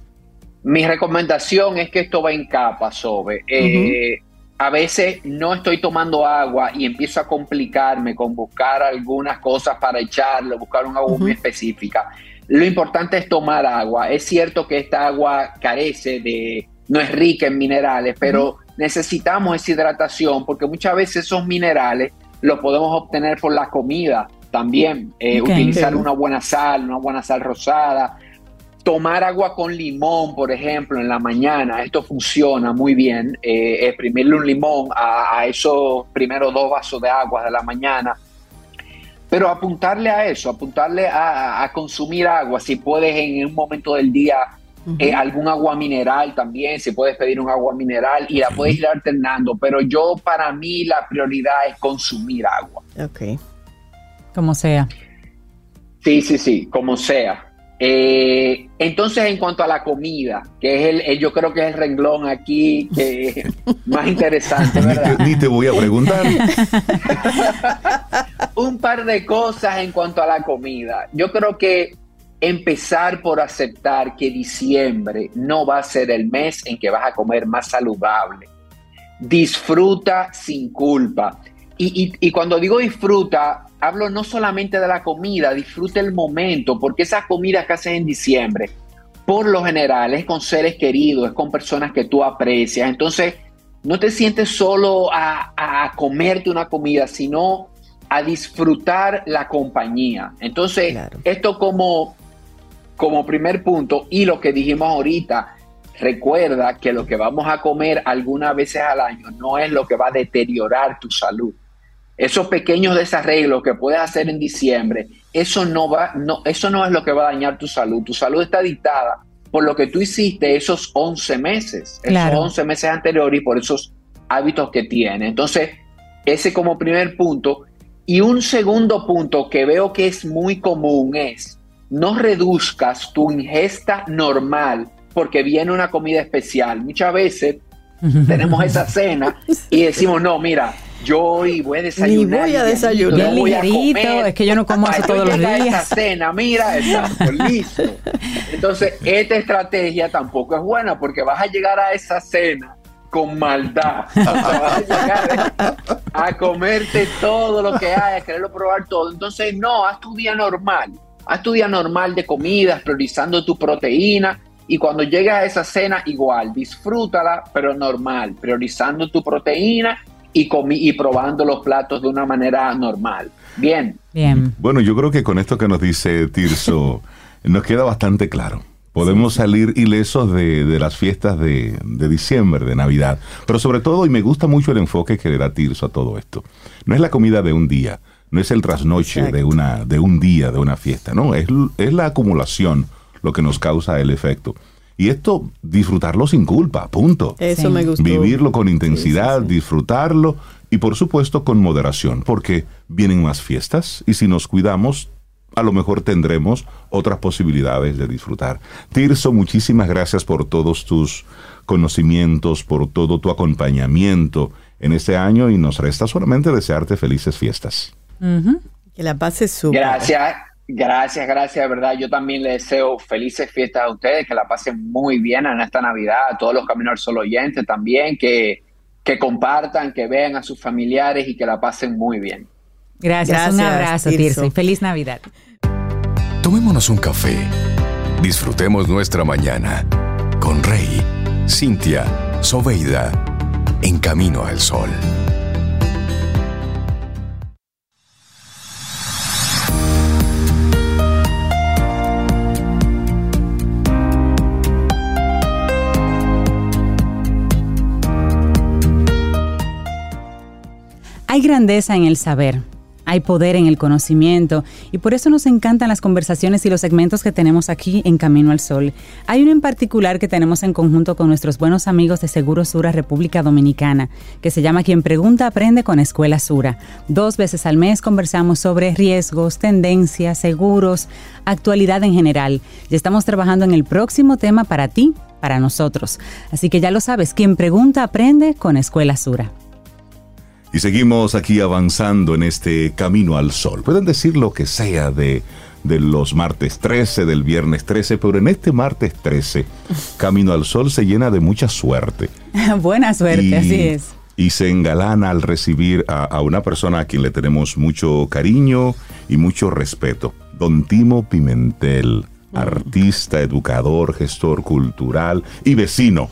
Mi recomendación es que esto va en capas, Sobe. Eh, A veces no estoy tomando agua y empiezo a complicarme con buscar algunas cosas para echarlo, buscar un agua muy específica. Lo importante es tomar agua. Es cierto que esta agua carece de, no es rica en minerales, pero necesitamos esa hidratación porque muchas veces esos minerales los podemos obtener por la comida también. Eh. Utilizar una buena sal, una buena sal rosada, tomar agua con limón, por ejemplo, en la mañana, esto funciona muy bien. Eh, exprimirle un limón a, a esos primeros dos vasos de agua de la mañana. Pero apuntarle a eso, apuntarle a, a consumir agua, si puedes en un momento del día, eh, algún agua mineral también, si puedes pedir un agua mineral y la puedes ir alternando. Pero yo, para mí, la prioridad es consumir agua. Ok. Como sea. Sí, sí, sí, como sea. Eh, entonces, en cuanto a la comida, que es el, el- yo creo que es el renglón aquí que más interesante, Ni ¿verdad? te, ni te voy a preguntar. Un par de cosas en cuanto a la comida. Yo creo que empezar por aceptar que diciembre no va a ser el mes en que vas a comer más saludable. Disfruta sin culpa. Y, y- y cuando digo disfruta, hablo no solamente de la comida, disfruta el momento, porque esas comidas que haces en diciembre, por lo general, es con seres queridos, es con personas que tú aprecias. Entonces, no te sientes solo a, a comerte una comida, sino a disfrutar la compañía. Entonces, Claro. esto como, como primer punto y lo que dijimos ahorita, recuerda que lo que vamos a comer algunas veces al año no es lo que va a deteriorar tu salud. Esos pequeños desarreglos que puedes hacer en diciembre, eso no va, no, eso no es lo que va a dañar tu salud. Tu salud está dictada por lo que tú hiciste esos 11 meses, Claro. esos 11 meses anteriores y por esos hábitos que tienes. Entonces, ese como primer punto. Y un segundo punto que veo que es muy común es, no reduzcas tu ingesta normal porque viene una comida especial. Muchas veces tenemos esa cena y decimos, no, mira, yo hoy voy a desayunar. voy a desayunar. no voy a comer es que yo no como eso todos los días. Esa cena, mira, exacto, listo. Entonces, esta estrategia tampoco es buena porque vas a llegar a esa cena con maldad. O sea, vas a llegar a comerte todo lo que hay, a quererlo probar todo. Entonces, no, haz tu día normal. Haz tu día normal de comidas, priorizando tu proteína. Y cuando llegues a esa cena, igual, disfrútala, pero normal, priorizando tu proteína y, comi y probando los platos de una manera normal. Bien. Bien. Bueno, yo creo que con esto que nos dice Tirso, nos queda bastante claro. Podemos salir ilesos de, de las fiestas de, de diciembre, de Navidad. Pero sobre todo, y me gusta mucho el enfoque que le da Tirso a todo esto, no es la comida de un día, no es el trasnoche de, una, de un día, de una fiesta, no, es, es la acumulación lo que nos causa el efecto. Y esto, disfrutarlo sin culpa, punto. Eso Sí. me gustó. Vivirlo con Sí, intensidad, sí, sí. disfrutarlo y por supuesto con moderación, porque vienen más fiestas y si nos cuidamos, a lo mejor tendremos otras posibilidades de disfrutar. Tirso, muchísimas gracias por todos tus conocimientos, por todo tu acompañamiento en este año y nos resta solamente desearte felices fiestas. Que la pase súper. Gracias, gracias, gracias, de verdad. Yo también les deseo felices fiestas a ustedes, que la pasen muy bien en esta Navidad, a todos los Caminos al Sol oyentes también, que, que compartan, que vean a sus familiares y que la pasen muy bien. Gracias, un abrazo, Tirso. Feliz Navidad. Tomémonos un café. Disfrutemos nuestra mañana con Rey, Cintia, Soveida, en camino al sol. Hay grandeza en el saber, hay poder en el conocimiento y por eso nos encantan las conversaciones y los segmentos que tenemos aquí en Camino al Sol. Hay uno en particular que tenemos en conjunto con nuestros buenos amigos de Seguro Sura República Dominicana, que se llama Quien Pregunta Aprende con Escuela Sura. Dos veces al mes conversamos sobre riesgos, tendencias, seguros, actualidad en general. Y estamos trabajando en el próximo tema para ti, para nosotros. Así que ya lo sabes, Quien Pregunta Aprende con Escuela Sura. Y seguimos aquí avanzando en este camino al sol. Pueden decir lo que sea de, de los martes 13, del viernes 13, pero en este martes 13, Camino al Sol se llena de mucha suerte. Buena suerte, Y- así es. Y se engalana al recibir a, a una persona a quien le tenemos mucho cariño y mucho respeto. Don Timo Pimentel, artista, educador, gestor cultural y vecino.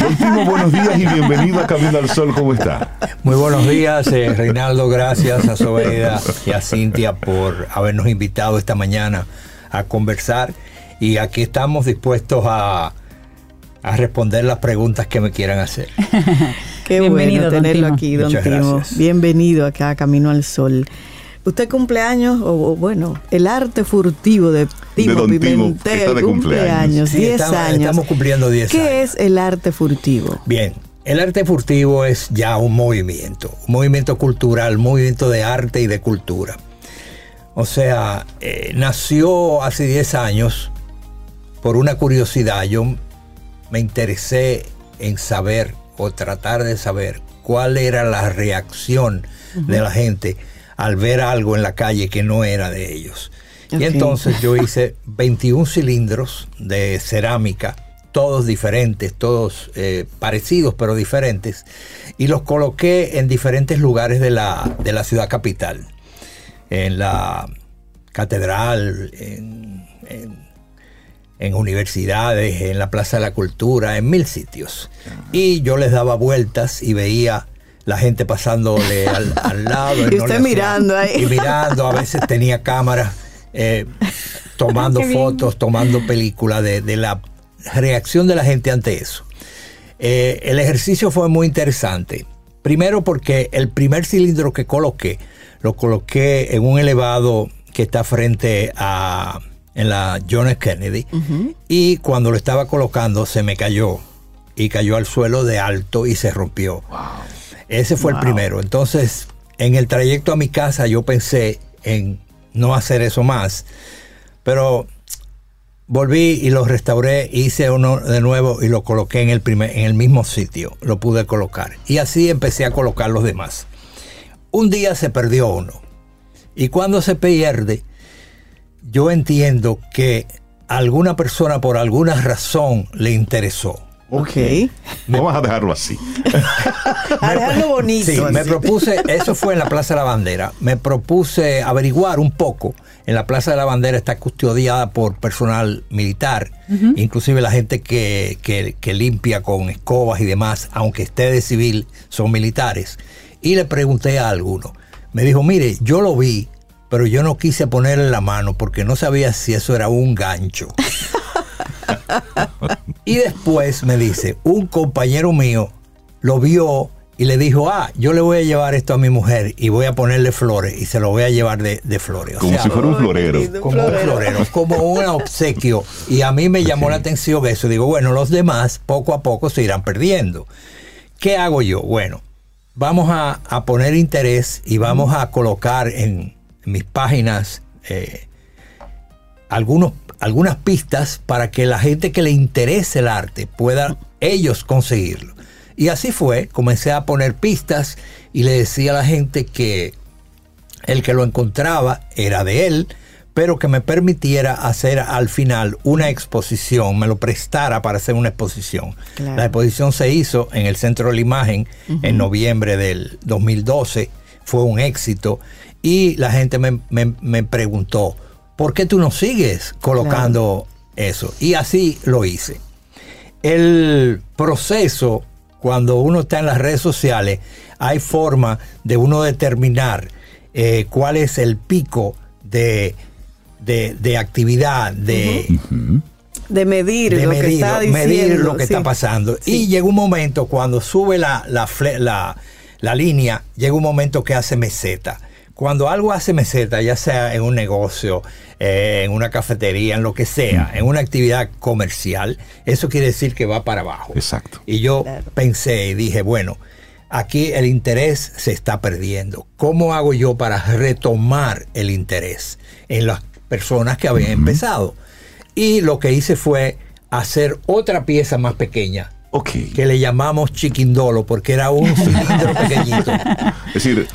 Don Timo, buenos días y bienvenido a Camino al Sol. ¿Cómo está? Muy buenos días, eh, Reinaldo. Gracias a Sobeida y a Cintia por habernos invitado esta mañana a conversar. Y aquí estamos dispuestos a, a responder las preguntas que me quieran hacer. Qué Bienvenido, bueno don tenerlo Timo. aquí, don Muchas Timo. gracias. Bienvenido acá a Camino al Sol. ¿Usted cumpleaños o o, bueno, el arte furtivo de Timo don Timo, Pimentel? está de cumpleaños. Sí, 10 estamos- años. estamos cumpliendo 10 ¿Qué años. es el arte furtivo? Bien, el arte furtivo es ya un movimiento, un movimiento cultural, un movimiento de arte y de cultura. O sea, eh, nació hace 10 años por una curiosidad. Yo me interesé en saber o tratar de saber cuál era la reacción de la gente al ver algo en la calle que no era de ellos. Y entonces yo hice 21 cilindros de cerámica, todos diferentes, todos eh, parecidos pero diferentes, y los coloqué en diferentes lugares de la, de la ciudad capital. En la catedral, en, en- en universidades, en la Plaza de la Cultura, en mil sitios. Y yo les daba vueltas y veía la gente pasándole al, al lado. Y no usted hacía- mirando ahí. Y mirando, a veces tenía cámaras eh, tomando fotos, tomando películas de, de la reacción de la gente ante eso. Eh, el ejercicio fue muy interesante. Primero porque el primer cilindro que coloqué, lo coloqué en un elevado que está frente a en la John F. Kennedy y cuando lo estaba colocando se me cayó y cayó al suelo de alto y se rompió. Ese fue el primero. Entonces, en el trayecto a mi casa yo pensé en no hacer eso más, pero volví y lo restauré, hice uno de nuevo y lo coloqué en el, primer, en el mismo sitio, lo pude colocar. Y así empecé a colocar los demás. Un día se perdió uno. Y cuando se pierde, yo entiendo que alguna persona por alguna razón le interesó. Ok. Vamos a dejarlo así. A dejarlo bonito. Sí, me propuse, eso fue en la Plaza de la Bandera, me propuse averiguar un poco. En la Plaza de la Bandera está custodiada por personal militar, inclusive la gente que, que- que limpia con escobas y demás, aunque esté de civil, son militares. Y le pregunté a alguno. Me dijo, mire, yo lo vi, pero yo no quise ponerle la mano porque no sabía si eso era un gancho. Y después me dice, un compañero mío lo vio y le dijo, ah, yo le voy a llevar esto a mi mujer y voy a ponerle flores y se lo voy a llevar de, de flores. O Como sea, si fuera un florero. como un florero, como un obsequio. Y a mí me llamó la atención eso. Digo, bueno, los demás poco a poco se irán perdiendo. ¿Qué hago yo? Bueno, vamos a, a poner interés y vamos a colocar en, mis páginas eh, algunos, algunas pistas para que la gente que le interese el arte pueda ellos conseguirlo. Y así fue, comencé a poner pistas y le decía a la gente que el que lo encontraba era de él, pero que me permitiera hacer al final una exposición, me lo prestara para hacer una exposición. Claro. La exposición se hizo en el Centro de la Imagen en noviembre del 2012, fue un éxito y la gente me, me- me preguntó, ¿por qué tú no sigues colocando eso? Y así lo hice. El proceso, cuando uno está en las redes sociales, hay forma de uno determinar eh, cuál es el pico de, de- de actividad, de, De medir de lo que medir, está medir lo que sí. está pasando. Y llega un momento cuando sube la, la- la línea, llega un momento que hace meseta. Cuando algo hace meseta, ya sea en un negocio, eh, en una cafetería, en lo que sea, en una actividad comercial, eso quiere decir que va para abajo. Exacto. Y yo Claro. pensé y dije, bueno, aquí el interés se está perdiendo. ¿Cómo hago yo para retomar el interés en las personas que habían empezado? Y lo que hice fue hacer otra pieza más pequeña que le llamamos chiquindolo porque era un cilindro pequeñito Es decir,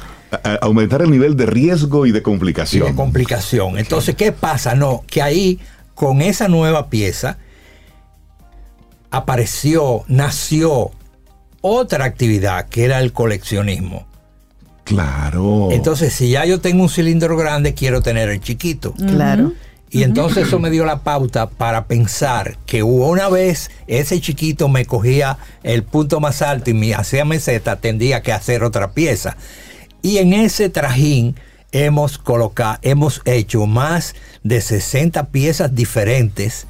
a- aumentar el nivel de riesgo y de y complicación. de complicación. Entonces, ¿qué pasa? No, que ahí con esa nueva pieza apareció, nació otra actividad que era el coleccionismo. Claro. Entonces, si ya yo tengo un cilindro grande, quiero tener el chiquito. Claro. Y entonces eso me dio la pauta para pensar que una vez ese chiquito me cogía el punto más alto y me hacía meseta, tendría que hacer otra pieza. Y en ese trajín hemos colocado, hemos hecho más de 60 piezas diferentes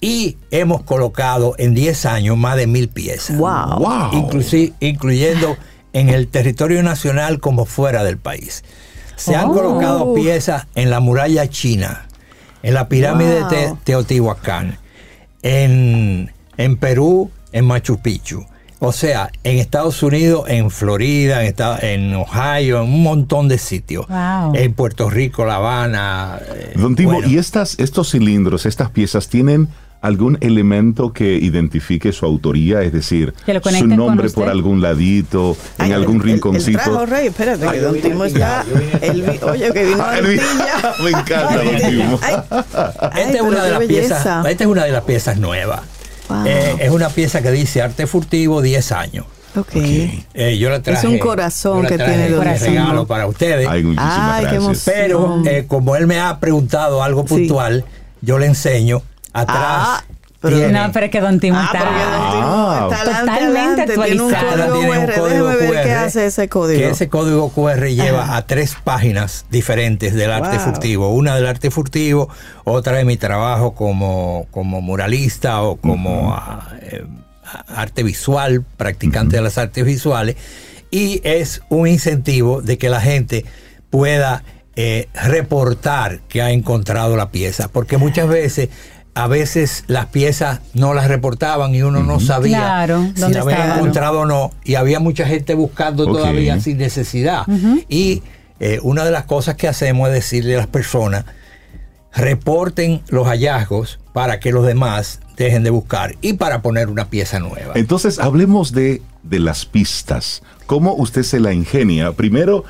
y hemos colocado en 10 años más de mil piezas. Wow. wow. Inclusi- incluyendo en el territorio nacional como fuera del país. Se han Oh. colocado piezas en la muralla china, en la pirámide Wow. de Teotihuacán, en, en Perú, en Machu Picchu. O sea, en Estados Unidos, en Florida, en, Esta- en Ohio, en un montón de sitios. Wow. En Puerto Rico, La Habana. eh, Don Timo, bueno. ¿y estas, estos cilindros, estas piezas, tienen algún elemento que identifique su autoría? Es decir, Que su nombre por algún ladito, en Ay, algún el- el- rinconcito. El, trajo rey, espérate, que Ay, yo Don Timo está. oye, que vino Ah, vi- Antilla. Me encanta, Don Timo. Ay, Esta es pero una de qué las belleza. piezas. Esta es una de las piezas nuevas. Wow. Eh, es una pieza que dice arte furtivo 10 años. Ok. Eh, yo la traje, un corazón yo la que tiene Timo. regalo para ustedes. Ay, muchísimas Ay, qué pero eh, como él me ha preguntado algo Sí. puntual, yo le enseño atrás. Ah, pero- No, pero es que Don Timo Ah, está... porque Don Timo Ah. está Totalmente adelante, tiene un actualizado. Código tiene un QR. código Déjeme ver qué QR, hace ese código. Que ese código QR lleva Ajá. a tres páginas diferentes del arte Wow. furtivo. Una del arte furtivo, otra de mi trabajo como, como muralista o como ah, eh, arte visual, practicante de las artes visuales. Y es un incentivo de que la gente pueda eh, reportar que ha encontrado la pieza. Porque muchas veces... A veces las piezas no las reportaban y uno no sabía Claro, si ¿dónde la habían estaban? encontrado o no. Y había mucha gente buscando todavía sin necesidad. Y eh, una de las cosas que hacemos es decirle a las personas, reporten los hallazgos para que los demás dejen de buscar y para poner una pieza nueva. Entonces, hablemos de, de las pistas. ¿Cómo usted se la ingenia? Primero,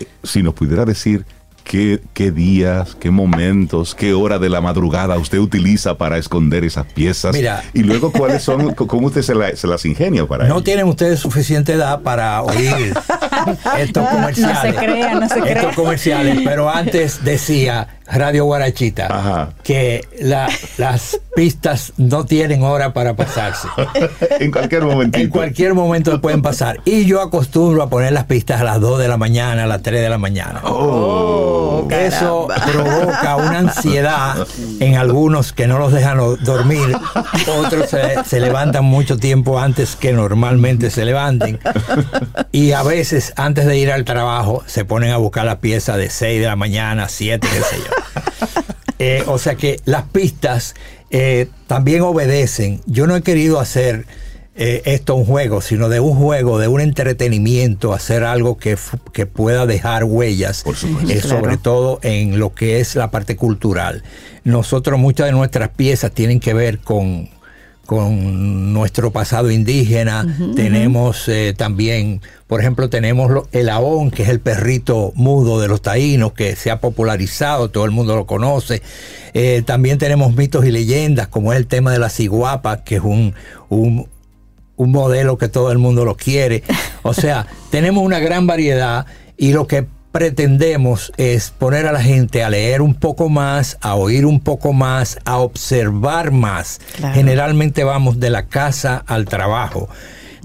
eh, si nos pudiera decir qué, qué días, qué momentos, qué hora de la madrugada usted utiliza para esconder esas piezas. Mira. y luego, ¿cuáles son, cómo usted se, la- se las ingenia para No ello? tienen ustedes suficiente edad para oír estos comerciales. No se crea, no se crea. Estos comerciales, pero antes decía Radio Guarachita Ajá. que la- las pistas no tienen hora para pasarse. en cualquier momentito. En cualquier momento pueden pasar. Y yo acostumbro a poner las pistas a las 2 de la mañana, a las 3 de la mañana. Oh, Eso provoca una ansiedad en algunos que no los dejan dormir. Otros se, se levantan mucho tiempo antes que normalmente se levanten. Y a veces, antes de ir al trabajo, se ponen a buscar la pieza de 6 de la mañana, 7, qué sé yo. Eh, o sea que las pistas eh, también obedecen. Yo no he querido hacer eh, esto un juego, sino de un juego, de un entretenimiento, hacer algo que, fu- que pueda dejar huellas, Por supuesto. eh, Claro. sobre todo en lo que es la parte cultural. Nosotros, muchas de nuestras piezas tienen que ver con, con nuestro pasado indígena. Tenemos eh, también, por ejemplo, tenemos lo- el aón, que es el perrito mudo de los taínos, que se ha popularizado, todo el mundo lo conoce. Eh, también tenemos mitos y leyendas, como es el tema de la ciguapa, que es un, un, un modelo que todo el mundo lo quiere. O sea, tenemos una gran variedad y lo que pretendemos es poner a la gente a leer un poco más, a oír un poco más, a observar más. Claro. Generalmente vamos de la casa al trabajo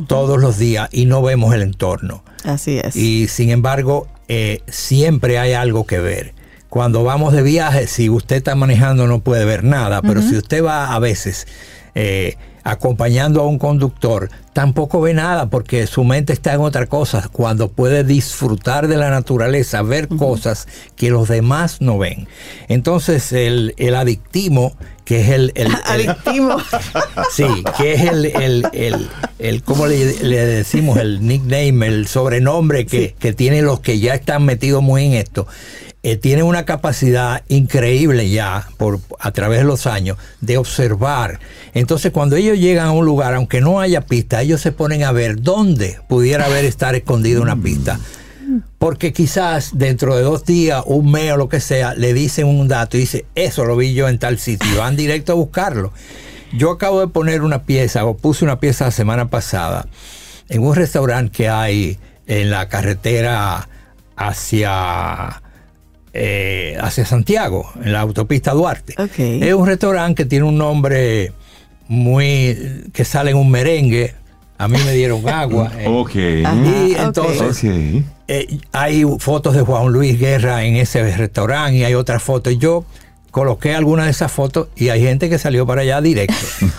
todos los días y no vemos el entorno. Así es. Y sin embargo, eh, siempre hay algo que ver. Cuando vamos de viaje, si usted está manejando no puede ver nada, pero si usted va a veces eh, acompañando a un conductor, tampoco ve nada porque su mente está en otra cosa. Cuando puede disfrutar de la naturaleza, ver cosas que los demás no ven. Entonces, el, el adictimo, que es el- el- el Adictivo. Sí, que es el, el, el, el ¿cómo le, le decimos? El nickname, el sobrenombre que, que tienen los que ya están metidos muy en esto. Eh, tiene una capacidad increíble ya por a través de los años de observar. Entonces, cuando ellos llegan a un lugar, aunque no haya pista, ellos se ponen a ver dónde pudiera haber estar escondida una pista. Porque quizás dentro de dos días, un mes o lo que sea, le dicen un dato y dice, eso lo vi yo en tal sitio, van directo a buscarlo. Yo acabo de poner una pieza, o puse una pieza la semana pasada, en un restaurante que hay en la carretera hacia, eh, hacia Santiago, en la autopista Duarte. Es un restaurante que tiene un nombre muy que sale en un merengue. A mí me dieron agua. eh. Ok. Y Ajá, entonces eh, hay fotos de Juan Luis Guerra en ese restaurante y hay otras fotos. Yo coloqué algunas de esas fotos y hay gente que salió para allá directo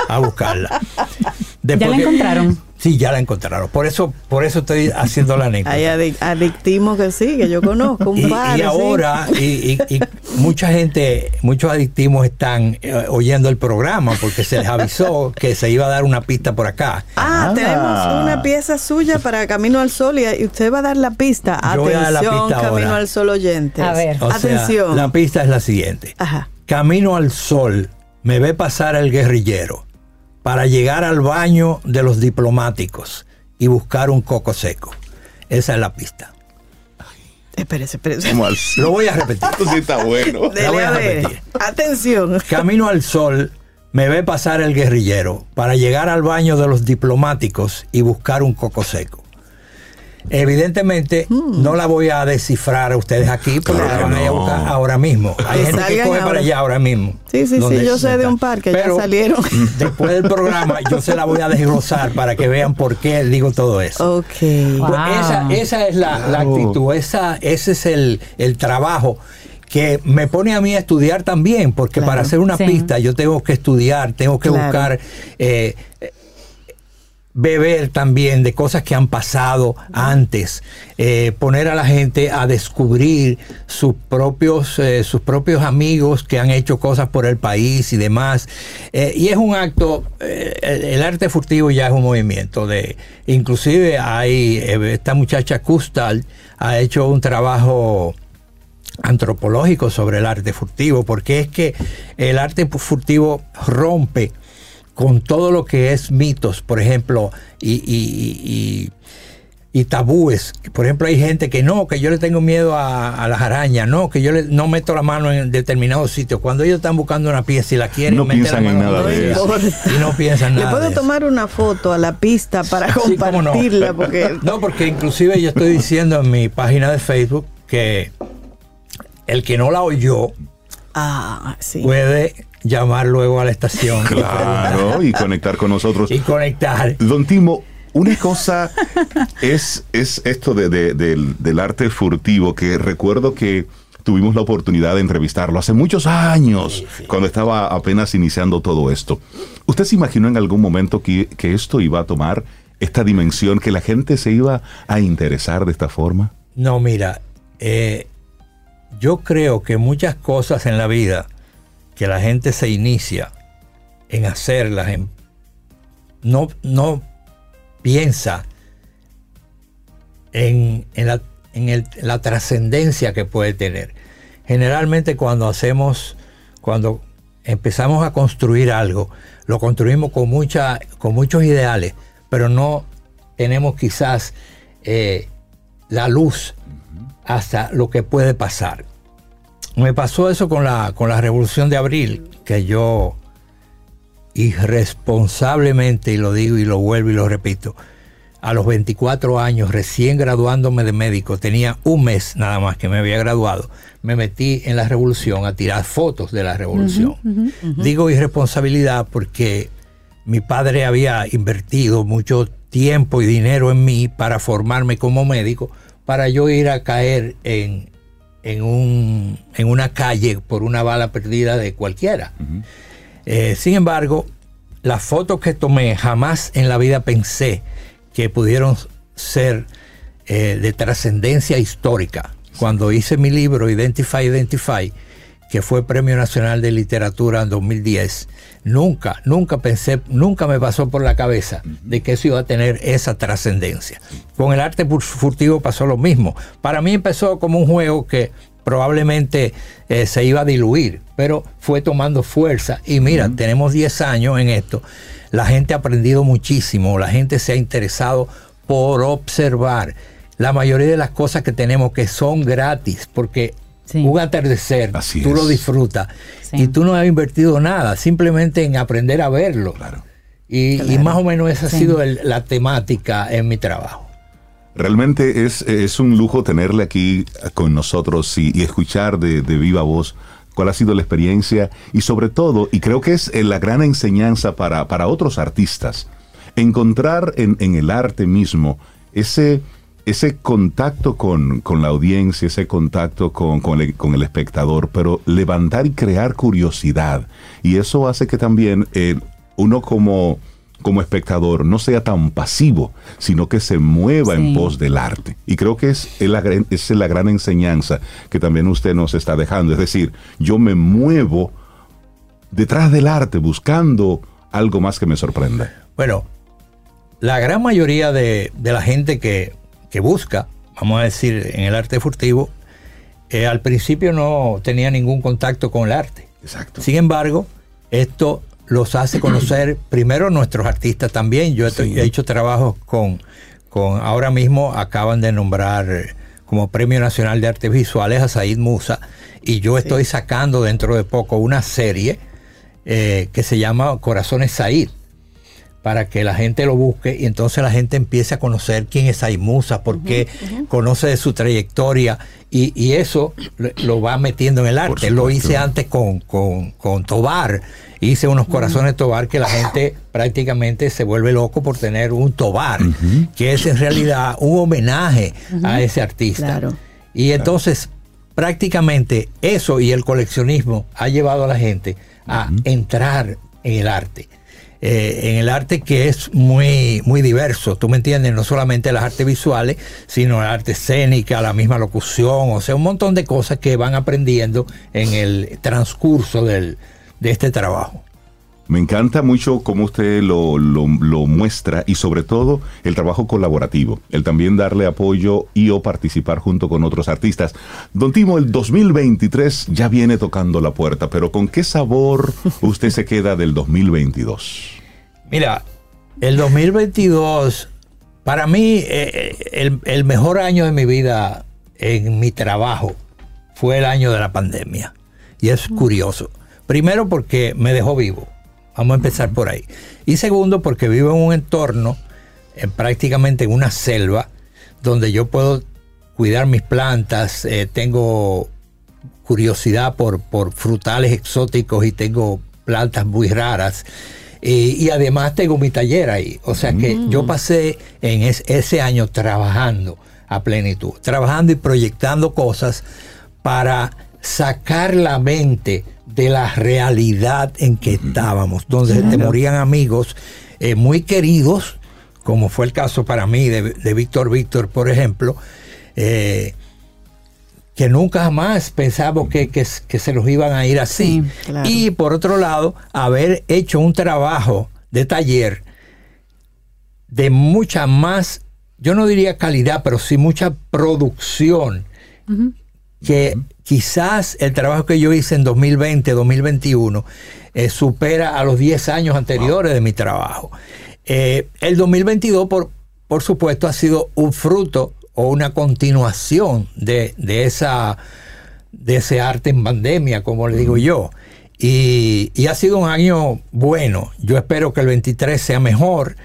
a buscarla. ¿Ya la encontraron? Sí, ya la encontraron. Por eso, por eso estoy haciendo la anécdota. Hay adic- adictimos que sí, que yo conozco un Y, par. y sí. ahora, y, y- y mucha gente, muchos adictivos están eh, oyendo el programa porque se les avisó que se iba a dar una pista por acá. Ah, Ah. tenemos una pieza suya para Camino al Sol y, y usted va a dar la pista. Yo voy a dar la Atención, pista Camino ahora. al Sol oyentes. A ver. O sea, Atención. la pista es la siguiente. Ajá. Camino al sol, me ve pasar el guerrillero para llegar al baño de los diplomáticos y buscar un coco seco. Esa es la pista. Espérese, espérese. Lo voy a repetir. Esto sí está bueno. Dele, voy a repetir. Atención. Camino al sol, me ve pasar el guerrillero para llegar al baño de los diplomáticos y buscar un coco seco. Evidentemente Hmm. no la voy a descifrar a ustedes aquí porque Claro la van a buscar ahora mismo. Hay Que gente que coge ahora. para allá ahora mismo. Sí, sí, donde- sí, yo sé de un par que ya salieron. Después del programa yo se la voy a desglosar para que vean por qué digo todo eso. Ok. Wow. Pues esa, esa es la, actitud, esa, ese es el, el trabajo que me pone a mí a estudiar también, porque Claro. para hacer una Sí. pista yo tengo que estudiar, tengo que Claro. buscar, eh, beber también de cosas que han pasado antes, eh, poner a la gente a descubrir sus propios, eh, sus propios amigos que han hecho cosas por el país y demás. Eh, y es un acto, el, arte furtivo ya es un movimiento de, inclusive hay, esta muchacha Kustal ha hecho un trabajo antropológico sobre el arte furtivo, porque es que el arte furtivo rompe con todo lo que es mitos, por ejemplo, y, y- y- y y tabúes. Por ejemplo, hay gente que no, que yo le tengo miedo a, a las arañas, no, que yo le, no meto la mano en determinados sitios. Cuando ellos están buscando una pieza y la quieren, No piensan en nada de eso. Y no piensan Le nada. puedo de eso. tomar una foto a la pista para Sí, cómo no. compartirla porque No, porque inclusive yo estoy diciendo en mi página de Facebook que el que no la oyó ah, sí. puede llamar luego a la estación Claro, y conectar con nosotros. y conectar. Don Timo, una cosa es, es esto de- de- del, del arte furtivo, que recuerdo que tuvimos la oportunidad de entrevistarlo hace muchos años, cuando estaba apenas iniciando todo esto. ¿Usted se imaginó en algún momento que, que esto iba a tomar esta dimensión, que la gente se iba a interesar de esta forma? No, mira, eh, yo creo que muchas cosas en la vida que la gente se inicia en hacerlas, en- no, no piensa en, en la, en el- la trascendencia que puede tener. Generalmente cuando hacemos, cuando empezamos a construir algo, lo construimos con, mucha, con muchos ideales, pero no tenemos quizás eh, la luz hasta lo que puede pasar. Me pasó eso con la, con la revolución de abril, que yo irresponsablemente, y lo digo y lo vuelvo y lo repito, a los 24 años, recién graduándome de médico, tenía un mes nada más que me había graduado, me metí en la revolución a tirar fotos de la revolución. Digo irresponsabilidad porque mi padre había invertido mucho tiempo y dinero en mí para formarme como médico, para yo ir a caer en, en, un, en una calle por una bala perdida de cualquiera. Eh, sin embargo, las fotos que tomé jamás en la vida pensé que pudieron ser eh, de trascendencia histórica. Cuando hice mi libro Identify, Identify, que fue Premio Nacional de Literatura en 2010, nunca, nunca pensé, nunca me pasó por la cabeza de que eso iba a tener esa trascendencia. Con el arte fur- furtivo pasó lo mismo. Para mí empezó como un juego que probablemente eh, se iba a diluir, pero fue tomando fuerza. Y mira, tenemos 10 años en esto. La gente ha aprendido muchísimo, la gente se ha interesado por observar la mayoría de las cosas que tenemos que son gratis, porque Sí. un atardecer, Así tú es. lo disfrutas Sí. y tú no has invertido nada, simplemente en aprender a verlo. Claro. Y, y más o menos esa ha sido el- la temática en mi trabajo. Realmente es, es un lujo tenerle aquí con nosotros y, y escuchar de, de viva voz cuál ha sido la experiencia y sobre todo, y creo que es eh, la gran enseñanza para, para otros artistas, encontrar en, en el arte mismo ese, ese contacto con, con la audiencia, ese contacto con, con el, con el espectador, pero levantar y crear curiosidad. Y eso hace que también eh, uno como como espectador no sea tan pasivo, sino que se mueva en pos del arte. Y creo que es la, gran- es la gran enseñanza que también usted nos está dejando. Es decir, yo me muevo detrás del arte buscando algo más que me sorprenda. Bueno, la gran mayoría de, de la gente que, que busca, vamos a decir, en el arte furtivo, eh, al principio no tenía ningún contacto con el arte. Exacto. Sin embargo, esto los hace conocer primero nuestros artistas también. Yo he, Sí. he hecho trabajos con, con, ahora mismo acaban de nombrar como Premio Nacional de Artes Visuales a Said Musa y yo estoy sacando dentro de poco una serie eh, que se llama Corazones Said para que la gente lo busque y entonces la gente empiece a conocer quién es Said Musa, por qué conoce de su trayectoria y, y eso lo, va metiendo en el arte. Lo hice antes con, con, con Tobar, hice unos corazones Tobar que la gente prácticamente se vuelve loco por tener un Tobar, que es en realidad un homenaje a ese artista. Claro. Y entonces prácticamente eso y el coleccionismo ha llevado a la gente a entrar en el arte. Eh, en el arte que es muy, muy diverso, tú me entiendes, no solamente las artes visuales, sino la arte escénica, la misma locución, o sea, un montón de cosas que van aprendiendo en el transcurso del, de este trabajo. Me encanta mucho cómo usted lo, muestra y sobre todo el trabajo colaborativo, el también darle apoyo y o participar junto con otros artistas. Don Timo, el 2023 ya viene tocando la puerta, pero ¿con qué sabor usted se queda del 2022? Mira, el 2022 Para mí, eh, el, el mejor año de mi vida en mi trabajo fue el año de la pandemia. Y es curioso. Primero porque me dejó vivo. Vamos a empezar por ahí. Y segundo porque vivo en un entorno, en prácticamente en una selva, donde yo puedo cuidar mis plantas, eh, tengo curiosidad por, por frutales exóticos y tengo plantas muy raras. Y, y además tengo mi taller ahí. O sea que yo pasé en es- ese año trabajando a plenitud, trabajando y proyectando cosas para sacar la mente de la realidad en que estábamos, donde se te morían amigos eh, muy queridos, como fue el caso para mí de, de Víctor Víctor, por ejemplo, eh, que nunca jamás pensamos que, que- que se los iban a ir así. Sí, claro. Y por otro lado, haber hecho un trabajo de taller de mucha más, yo no diría calidad, pero sí mucha producción, que quizás el trabajo que yo hice en 2020, 2021, eh, supera a los 10 años anteriores de mi trabajo. Eh, el 2022, por, por supuesto, ha sido un fruto o una continuación de, de esa, de ese arte en pandemia, como le digo yo. Y, y ha sido un año bueno. Yo espero que el 23 sea mejor.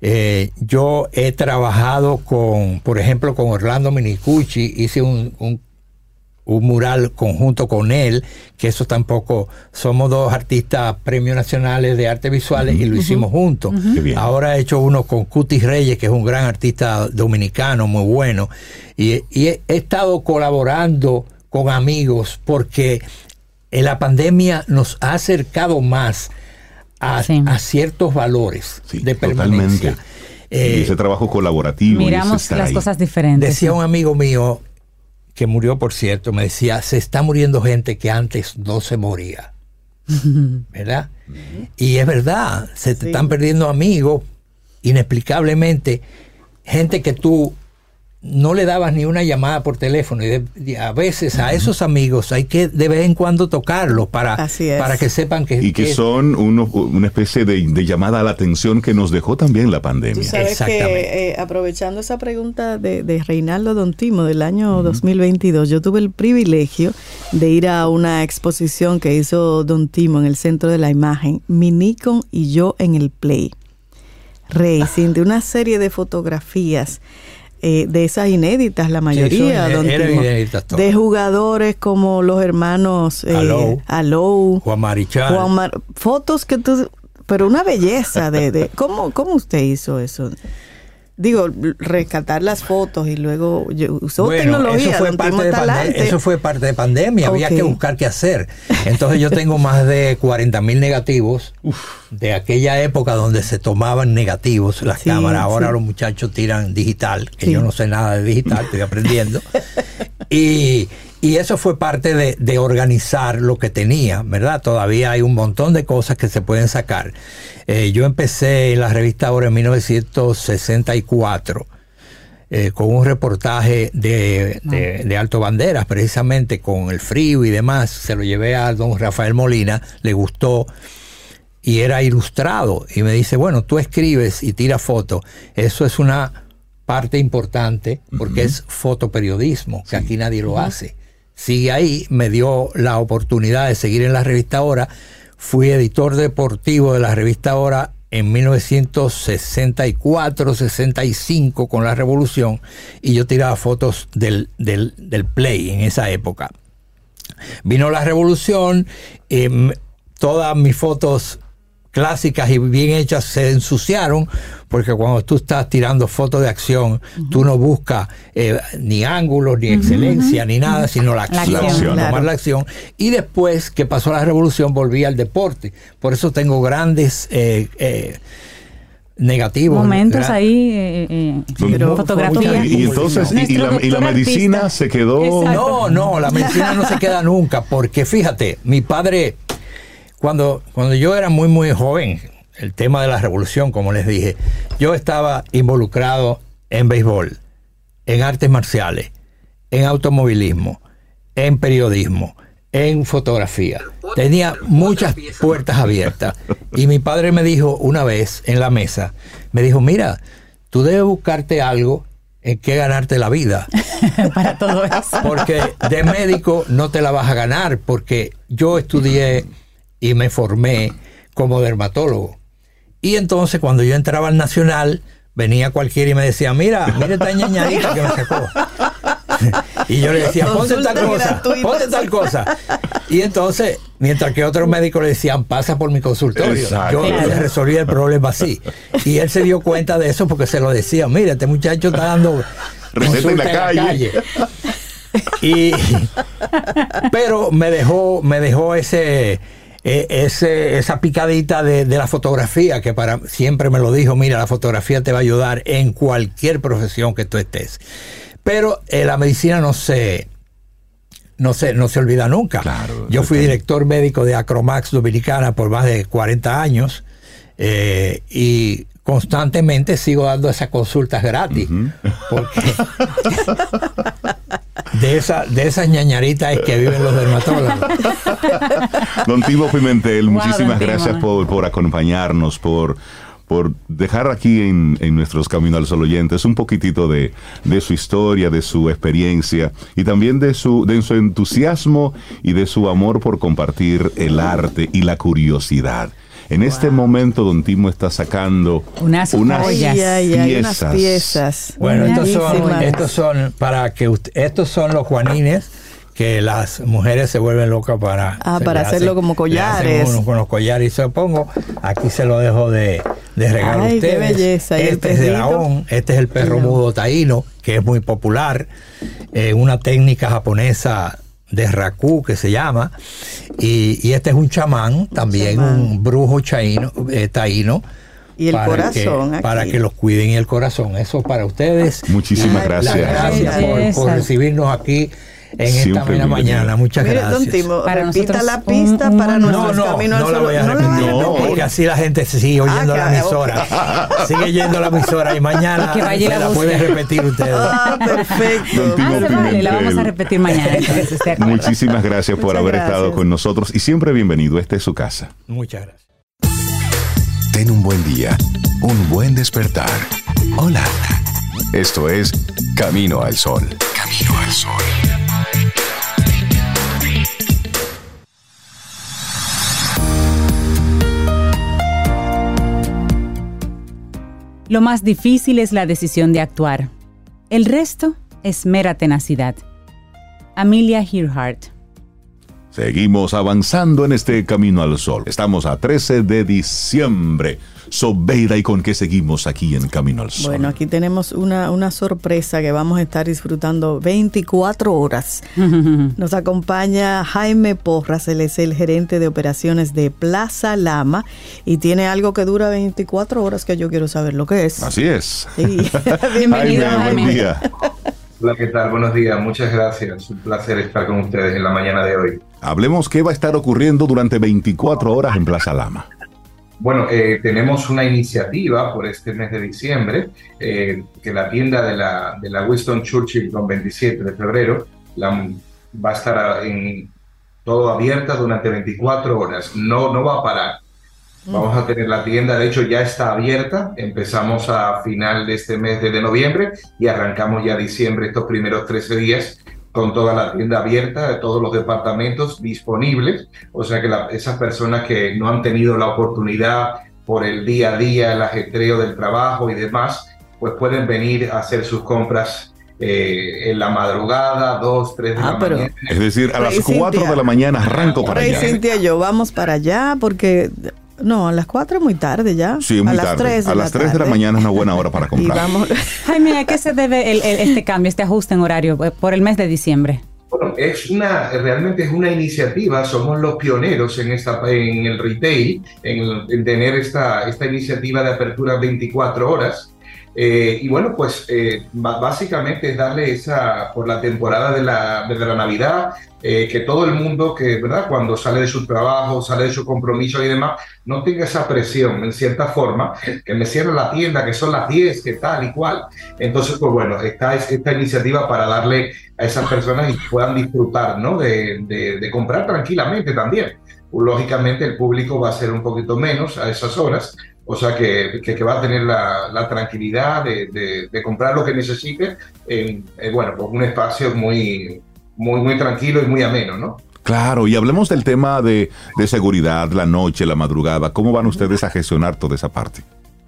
Eh, yo he trabajado con, por ejemplo, con Orlando Minicucci, hice un, un- un mural conjunto con él, que eso tampoco, somos dos artistas premios nacionales de artes visuales y lo hicimos juntos. Ahora he hecho uno con Cutis Reyes, que es un gran artista dominicano, muy bueno. Y, y he, he estado colaborando con amigos porque en la pandemia nos ha acercado más a, Sí. a ciertos valores Sí, de permanencia. totalmente. Eh, y ese trabajo colaborativo. Miramos las ahí. cosas diferentes. Decía sí. un amigo mío, que murió por cierto, me decía, se está muriendo gente que antes no se moría. ¿Verdad? Y es verdad, se te Sí. están perdiendo amigos inexplicablemente, gente que tú no le dabas ni una llamada por teléfono y, de- y a veces a esos amigos hay que de vez en cuando tocarlos para, para que sepan que, Y que que- son uno- una especie de, de llamada a la atención que nos dejó también la Tú pandemia. sabes Exactamente. que eh, aprovechando esa pregunta de, de Reinaldo Don Timo del año 2022, yo tuve el privilegio de ir a una exposición que hizo Don Timo en el Centro de la Imagen, Mi Nikon y yo en el Play. Racing, de una serie de fotografías eh, de esas inéditas, la mayoría, son- Don eran Timo, inéditas todas. de jugadores como los hermanos eh, Alou. Alou, Juan Marichal. Juan Mar- fotos que tú, pero una belleza de, de ¿cómo, ¿cómo usted hizo eso? Digo, rescatar las fotos y luego usó Bueno, tecnología, eso fue, parte de Talante. eso fue parte de pandemia, había que buscar qué hacer. Entonces yo tengo más de 40 mil negativos de aquella época donde se tomaban negativos las Sí, cámaras. Ahora sí. los muchachos tiran digital, que Sí. yo no sé nada de digital, estoy aprendiendo. y, y eso fue parte de, de organizar lo que tenía, ¿verdad? Todavía hay un montón de cosas que se pueden sacar. Eh, yo empecé en la revista ahora en 1964 eh, con un reportaje de, de- de Alto Banderas, precisamente con el frío y demás. Se lo llevé a don Rafael Molina, le gustó y era ilustrado. Y me dice, bueno, tú escribes y tiras fotos. Eso es una parte importante porque es fotoperiodismo, que aquí nadie lo hace. Sigue ahí, me dio la oportunidad de seguir en la revista Ahora. Fui editor deportivo de la revista Ahora en 1964-65 con la revolución y yo tiraba fotos del, del, del play en esa época. Vino la revolución, em, todas mis fotos clásicas y bien hechas se ensuciaron porque cuando tú estás tirando fotos de acción tú no buscas eh, ni ángulos ni excelencia ni nada sino la La acción, tomar Claro. la acción y después que pasó la revolución volví al deporte por eso tengo grandes eh, eh, negativos Momentos ahí, eh, eh, Pero fotografía. Y, y entonces, y, la, y la doctor medicina artista. se quedó. Exacto. No, no, la medicina no se queda nunca, porque fíjate, mi padre, cuando, cuando yo era muy, muy joven, el tema de la revolución, como les dije, yo estaba involucrado en béisbol, en artes marciales, en automovilismo, en periodismo, en fotografía. Tenía muchas puertas abiertas. Y mi padre me dijo una vez en la mesa, me dijo, mira, tú debes buscarte algo en que ganarte la vida. Para todo eso. Porque de médico no te la vas a ganar, porque yo estudié y me formé como dermatólogo. Y entonces cuando yo entraba al Nacional, venía cualquiera y me decía, mira, mira esta ñañadita que me sacó. y yo le decía, ponte tal cosa, ponte tal cosa. Y entonces, mientras que otros médicos le decían, pasa por mi consultorio, Exacto. yo le resolvía el problema así. Y él se dio cuenta de eso porque se lo decía, mira, este muchacho está dando Receta en la consulta calle. Y, pero me dejó, me dejó ese, eh, ese, esa picadita de, de la fotografía que para siempre me lo dijo, mira, la fotografía te va a ayudar en cualquier profesión que tú estés. Pero eh, la medicina no se, no se, no se olvida nunca. Claro, Yo fui director médico de Acromax Dominicana por más de 40 años eh, y constantemente sigo dando esas consultas gratis. Porque de, esa, de esas ñañaritas es que viven los dermatólogos. Don Timo Pimentel, Wow, muchísimas gracias por, por acompañarnos, por, por dejar aquí en, en nuestros Caminos al Sol oyentes un poquitito de, de su historia, de su experiencia y también de su, de su entusiasmo y de su amor por compartir el arte y la curiosidad. En este momento, Don Timo está sacando Unas unas joyas. Ay, ay, unas piezas. piezas. Bueno, estos son, estos son para que usted- estos son los juanines que las mujeres se vuelven locas para Ah, se para hacerlo como collares. uno con los collares y se lo pongo aquí se lo dejo de, de regalo a Ay, qué ustedes belleza. ¿Y el este es de? Laón este es el perro mudo taíno que es muy popular eh, una técnica japonesa de raku que se llama y, y este es un chamán también chamán. un brujo chaíno, eh, taíno Y el para corazón que, aquí. para que los cuiden y el corazón eso para ustedes Muchísimas gracias. gracias por, por recibirnos aquí en esta buena mañana. Muchas Mire, gracias. don Timo, Para repita nosotros la un- pista un para honor. nuestros no, no, caminos no al la Sol. voy a ¿No repetir, porque así la gente se sigue oyendo Ah, la emisora. Sigue oyendo la emisora y mañana Que vaya y se la la pueden repetir ustedes. Ah, perfecto. Don Timo Ah, vale, la vamos a repetir mañana. Muchísimas gracias por Muchas haber gracias. estado con nosotros y siempre bienvenido. Esta es su casa. Muchas gracias. Ten un buen día, un buen despertar. Hola. Esto es Camino al Sol. Camino al Sol. Lo más difícil es la decisión de actuar. El resto es mera tenacidad. Amelia Earhart. Seguimos avanzando en este camino al sol. Estamos a 13 de diciembre. Sobeida, ¿y con qué seguimos aquí en Camino al Sol? Bueno, aquí tenemos una, una sorpresa que vamos a estar disfrutando 24 horas. Nos acompaña Jaime Porras, él es el gerente de operaciones de Plaza Lama y tiene algo que dura 24 horas que yo quiero saber lo que es. Así es. Sí. Bienvenido, Jaime, buen Jaime. día. Hola, ¿qué tal? Buenos días, muchas gracias. Un placer estar con ustedes en la mañana de hoy. Hablemos qué va a estar ocurriendo durante 24 horas en Plaza Lama. Bueno, eh, tenemos una iniciativa por este mes de diciembre, eh, que la tienda de la, de la Winston Churchill con 27 de febrero la, va a estar en, todo abierta durante 24 horas, no, no va a parar. Vamos a tener la tienda, de hecho ya está abierta, empezamos a final de este mes de, de noviembre y arrancamos ya diciembre, estos primeros 13 días, con toda la tienda abierta, de todos los departamentos disponibles, o sea que la- esas personas que no han tenido la oportunidad por el día a día, el ajetreo del trabajo y demás, pues pueden venir a hacer sus compras eh, en la madrugada, 2, 3 de Ah, la pero- mañana. Es decir, a las Rey 4 Cintia. de la mañana arranco para Rey allá. Cintia yo vamos para allá porque no, a las 4 es muy tarde ya. Sí, a muy las tarde. 3 de a las 3 de la mañana es una buena hora para Y comprar. vamos Jaime, ¿a qué se debe el- el- este cambio, este ajuste en horario eh, por el mes de diciembre? Bueno, es una, realmente es una iniciativa, somos los pioneros en, esta, en el retail, en, en tener esta, esta iniciativa de apertura 24 horas. Eh, y bueno, pues eh, básicamente es darle esa, por la temporada de la, de la Navidad, eh, que todo el mundo que, ¿verdad? Cuando sale de su trabajo, sale de su compromiso y demás, no tenga esa presión, en cierta forma, que me cierre la tienda, que son las 10, que tal y cual. Entonces, pues bueno, está es- esta iniciativa para darle a esas personas y puedan disfrutar, ¿no? De comprar tranquilamente también. Lógicamente el público va a ser un poquito menos a esas horas, o sea que, que, que va a tener la, la tranquilidad de, de, de, comprar lo que necesite en, en, bueno, pues un espacio muy, muy, muy tranquilo y muy ameno, ¿no? Claro, y hablemos del tema de, de, seguridad, la noche, la madrugada. ¿Cómo van ustedes a gestionar toda esa parte?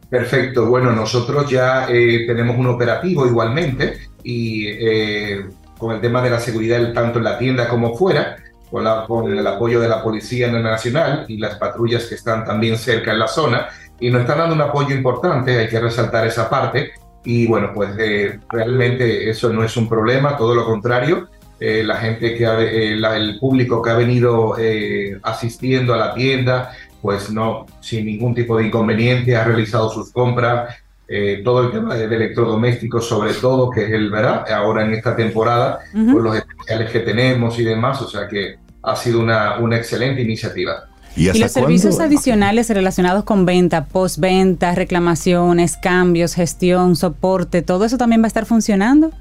Perfecto, bueno, nosotros ya eh, tenemos un operativo igualmente y eh, con el tema de la seguridad tanto en la tienda como fuera, con, la, con, el apoyo de la Policía Nacional y las patrullas que están también cerca en la zona, y nos están dando un apoyo importante, hay que resaltar esa parte, y bueno, pues eh, realmente eso no es un problema, todo lo contrario, eh, la gente que ha, eh, la, el público que ha venido eh, asistiendo a la tienda, pues no, sin ningún tipo de inconveniente, ha realizado sus compras, eh, todo el tema de, de, electrodomésticos, sobre todo, que es el verdad, ahora en esta temporada, uh -huh. con los especiales que tenemos y demás, o sea que ha sido una, una excelente iniciativa. ¿Y, ¿Y los servicios cuándo? adicionales relacionados con venta, postventa, reclamaciones, cambios, gestión, soporte, todo eso también va a estar funcionando?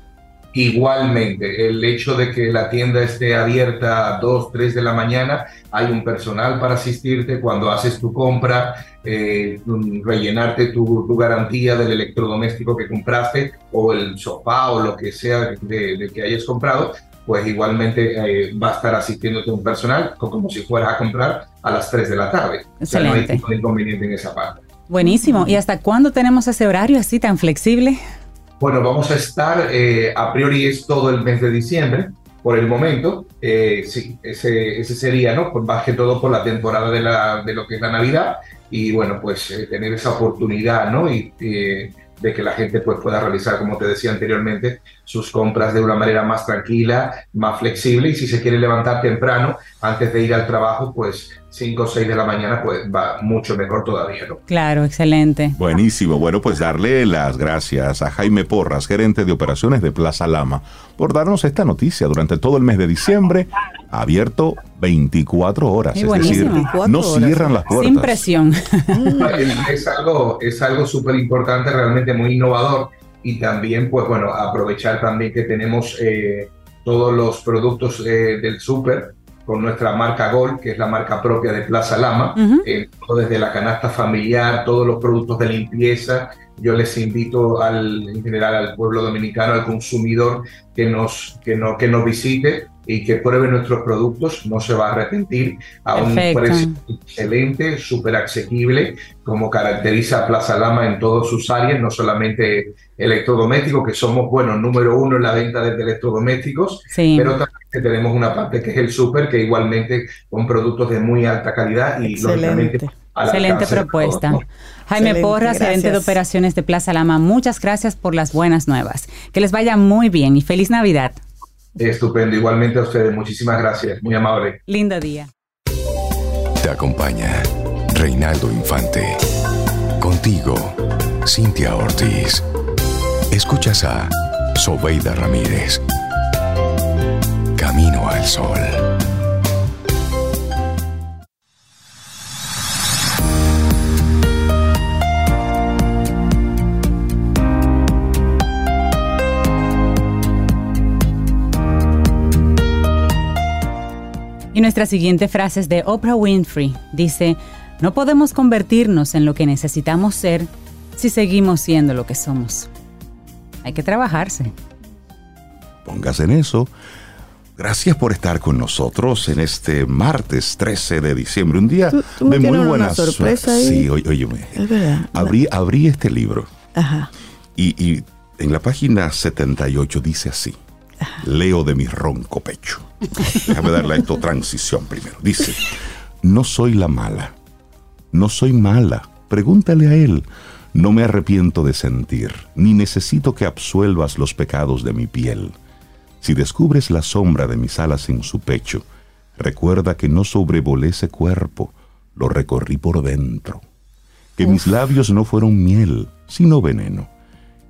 Igualmente, el hecho de que la tienda esté abierta a 2, 3 de la mañana, hay un personal para asistirte cuando haces tu compra, eh, rellenarte tu, tu, garantía del electrodoméstico que compraste o el sofá o lo que sea de, de que hayas comprado, pues igualmente eh, va a estar asistiéndote un personal como si fueras a comprar a las 3 de la tarde. Excelente. O sea, no hay ningún inconveniente en esa parte. Buenísimo. ¿Y hasta cuándo tenemos ese horario así tan flexible? Bueno, vamos a estar, eh, a priori es todo el mes de diciembre, por el momento, eh, sí, ese, ese, sería, ¿no? Pues más que todo por la temporada de, la, de lo que es la Navidad y bueno, pues eh, tener esa oportunidad, ¿no? Y eh, de que la gente pues, pueda realizar, como te decía anteriormente, sus compras de una manera más tranquila, más flexible y si se quiere levantar temprano antes de ir al trabajo, pues 5 o 6 de la mañana pues va mucho mejor todavía, ¿no? Claro, excelente. Buenísimo. Bueno, pues darle las gracias a Jaime Porras, gerente de operaciones de Plaza Lama, por darnos esta noticia durante todo el mes de diciembre, abierto 24 horas, es decir, no cierran las puertas. Sin presión. es algo es algo súper importante, realmente muy innovador y también, pues bueno, aprovechar también que tenemos eh, todos los productos eh, del súper con nuestra marca Gol, que es la marca propia de Plaza Lama, uh -huh. eh, desde la canasta familiar, todos los productos de limpieza. Yo les invito al, en general al pueblo dominicano, al consumidor, que nos, que no, que nos visite y que pruebe nuestros productos, no se va a arrepentir, a Perfecto. un precio excelente, súper asequible, como caracteriza a Plaza Lama en todas sus áreas, no solamente electrodomésticos, que somos, bueno, número uno en la venta de electrodomésticos, sí. pero también tenemos una parte que es el súper, que igualmente con productos de muy alta calidad y excelente. lógicamente Excelente propuesta. Jaime Excelente, Porras, gerente de operaciones de Plaza Lama, muchas gracias por las buenas nuevas. Que les vaya muy bien y feliz Navidad. Estupendo, igualmente a ustedes. Muchísimas gracias, muy amable. Lindo día. Te acompaña Reinaldo Infante. Contigo, Cintia Ortiz. Escuchas a Sobeida Ramírez. Camino al Sol. Y nuestra siguiente frase es de Oprah Winfrey. Dice, no podemos convertirnos en lo que necesitamos ser si seguimos siendo lo que somos. Hay que trabajarse. Póngase en eso. Gracias por estar con nosotros en este martes 13 de diciembre, un día ¿Tú, tú de muy una buena sorpresa ahí? Sí, oye, óyeme. Es verdad. Abrí, abrí este libro Ajá. y, y en la página 78 dice así. Leo de mi ronco pecho. Déjame darle a esto transición primero. Dice, no soy la mala. No soy mala. Pregúntale a él. No me arrepiento de sentir, ni necesito que absuelvas los pecados de mi piel. Si descubres la sombra de mis alas en su pecho, recuerda que no sobrevolé ese cuerpo, lo recorrí por dentro. Que Uf. mis labios no fueron miel, sino veneno.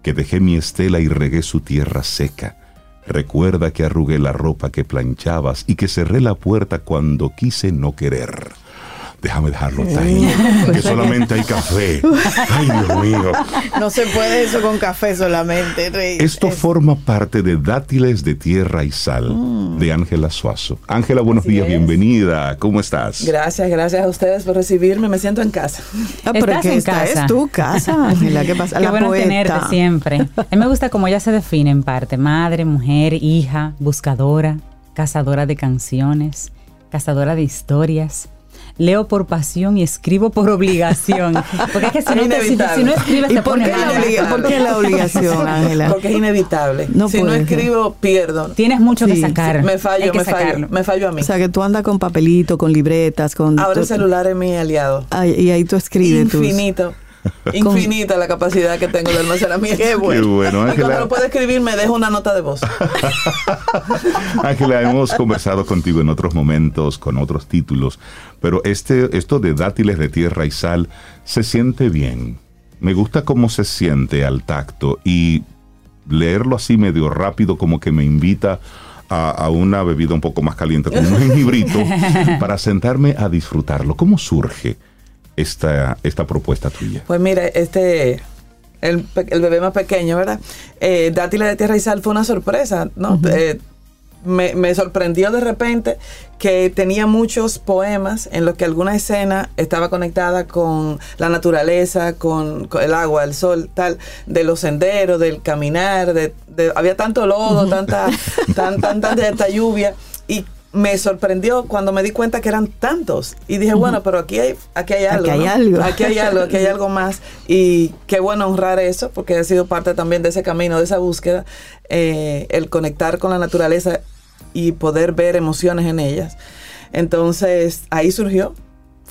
Que dejé mi estela y regué su tierra seca Recuerda que arrugué la ropa que planchabas y que cerré la puerta cuando quise no querer. Déjame dejarlo ahí, que solamente hay café. Ay, Dios mío. No se puede eso con café solamente, Rey. Esto Es- forma parte de Dátiles de Tierra y Sal, Mm. de Ángela Suazo. Ángela, buenos días, bienvenida. ¿Cómo estás? Gracias, gracias a ustedes por recibirme. Me siento en casa. Ah, pero Estás que en esta casa. es tu casa, Ángela. ¿Qué pasa? Qué La bueno poeta. tenerte siempre. A mí me gusta cómo ella se define en parte. Madre, mujer, hija, buscadora, cazadora de canciones, cazadora de historias. Leo por pasión y escribo por obligación. Porque es que si no, te- si, si no escribes ¿Y te por qué, la por qué la obligación, Ángela? Porque es inevitable. No si no escribo, pierdo. Tienes mucho que Sí, sacar. Me Hay fallo, que me fallo. sacarlo. Me fallo a mí. O sea, que tú andas con papelito, con libretas, con... Ahora el tú- celular es mi aliado. Ay, y ahí tú escribes tus... Infinita la capacidad que tengo de almacenamiento. Qué bueno. Qué bueno, Y cuando Ángela. lo puedo escribir, me dejo una nota de voz. Ángela, hemos conversado contigo en otros momentos con otros títulos, pero este, esto de dátiles de tierra y sal se siente bien. Me gusta cómo se siente al tacto y leerlo así medio rápido como que me invita a, a una bebida un poco más caliente, como un jengibrito, para sentarme a disfrutarlo. ¿Cómo surge esta, esta propuesta tuya? Pues mira, este, el, el bebé más pequeño, ¿verdad? Eh, Dátiles de Tierra y Sal fue una sorpresa, ¿no? Eh, me, me sorprendió de repente que tenía muchos poemas en los que alguna escena estaba conectada con la naturaleza, con, con el agua, el sol, tal, de los senderos, del caminar, de, de- había tanto lodo, tanta, tan, tan, tan- tanta lluvia y me sorprendió cuando me di cuenta que eran tantos. Y dije bueno pero aquí hay aquí hay algo Aquí hay ¿no? algo. aquí hay algo aquí hay algo más. Y qué bueno honrar eso porque ha sido parte también de ese camino de esa búsqueda eh, el conectar con la naturaleza y poder ver emociones en ellas. Entonces ahí surgió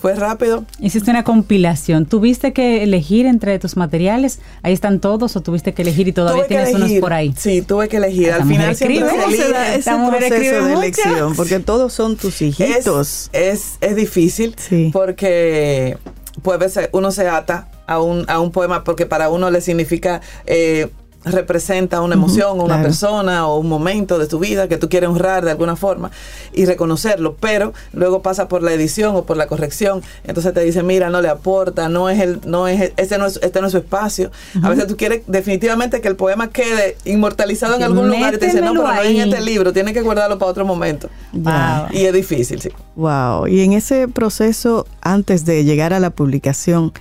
fue rápido Hiciste una compilación. ¿Tuviste que elegir entre tus materiales? ¿Ahí están todos o tuviste que elegir y todavía Tuve tienes unos por ahí? sí tuve que elegir al final siempre se ¿Cómo se elige. da ese proceso de mucho. elección? Porque todos son tus hijitos. Es, es, es difícil Sí. porque veces uno se ata a un, a un poema porque para uno le significa eh, representa una emoción o una claro. persona o un momento de tu vida que tú quieres honrar de alguna forma y reconocerlo, pero luego pasa por la edición o por la corrección, entonces te dice, mira, no le aporta, no es el, no es, este no es, este no es su espacio. A veces tú quieres definitivamente que el poema quede inmortalizado en algún lugar y te dice, no, pero no es en este libro, tienes que guardarlo para otro momento. Y es difícil, sí. Wow. Y en ese proceso, antes de llegar a la publicación,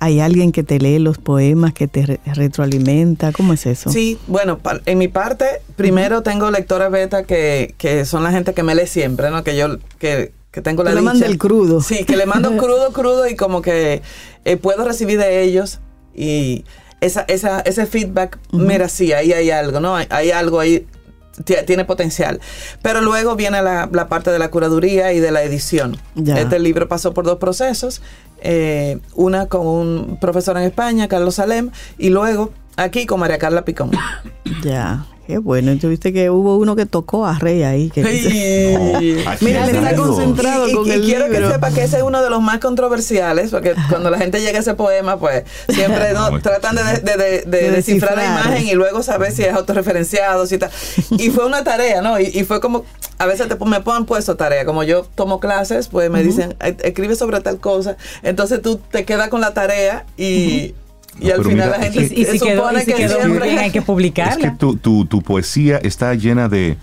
¿hay alguien que te lee los poemas, que te re- retroalimenta? ¿Cómo es eso? Sí, bueno, en mi parte, primero tengo lectores beta que, que son la gente que me lee siempre, ¿no? Que yo, que, que tengo la Tú le mandas el crudo. Sí, que le mando crudo, crudo y como que eh, puedo recibir de ellos y esa, esa, ese feedback, mira, sí, ahí hay algo, ¿no? Hay, hay algo ahí, tiene potencial. Pero luego viene la, la parte de la curaduría y de la edición. Ya. Este libro pasó por dos procesos, eh, una con un profesor en España, Carlos Salem, y luego aquí con María Carla Picón. Ya. Qué bueno. Y tuviste que hubo uno que tocó a Rey ahí. Que Sí. Aquí Mira, él está concentrado Y, y- con y el quiero que sepa que ese es uno de los más controversiales, porque cuando la gente llega a ese poema, pues siempre tratan de, de- de- de- de De descifrar la imagen y luego saber si es autorreferenciado, si tal. Y fue una tarea, ¿no? Y, y fue como, a veces te, me han puesto tarea, como yo tomo clases, pues me dicen, "E- escribe sobre tal cosa, entonces tú te quedas con la tarea y... Y al final mira, la es gente Y, y si quedó, supone y si que quedó siempre- bien, hay que Es publicarla. que tu, tu- tu poesía está llena de,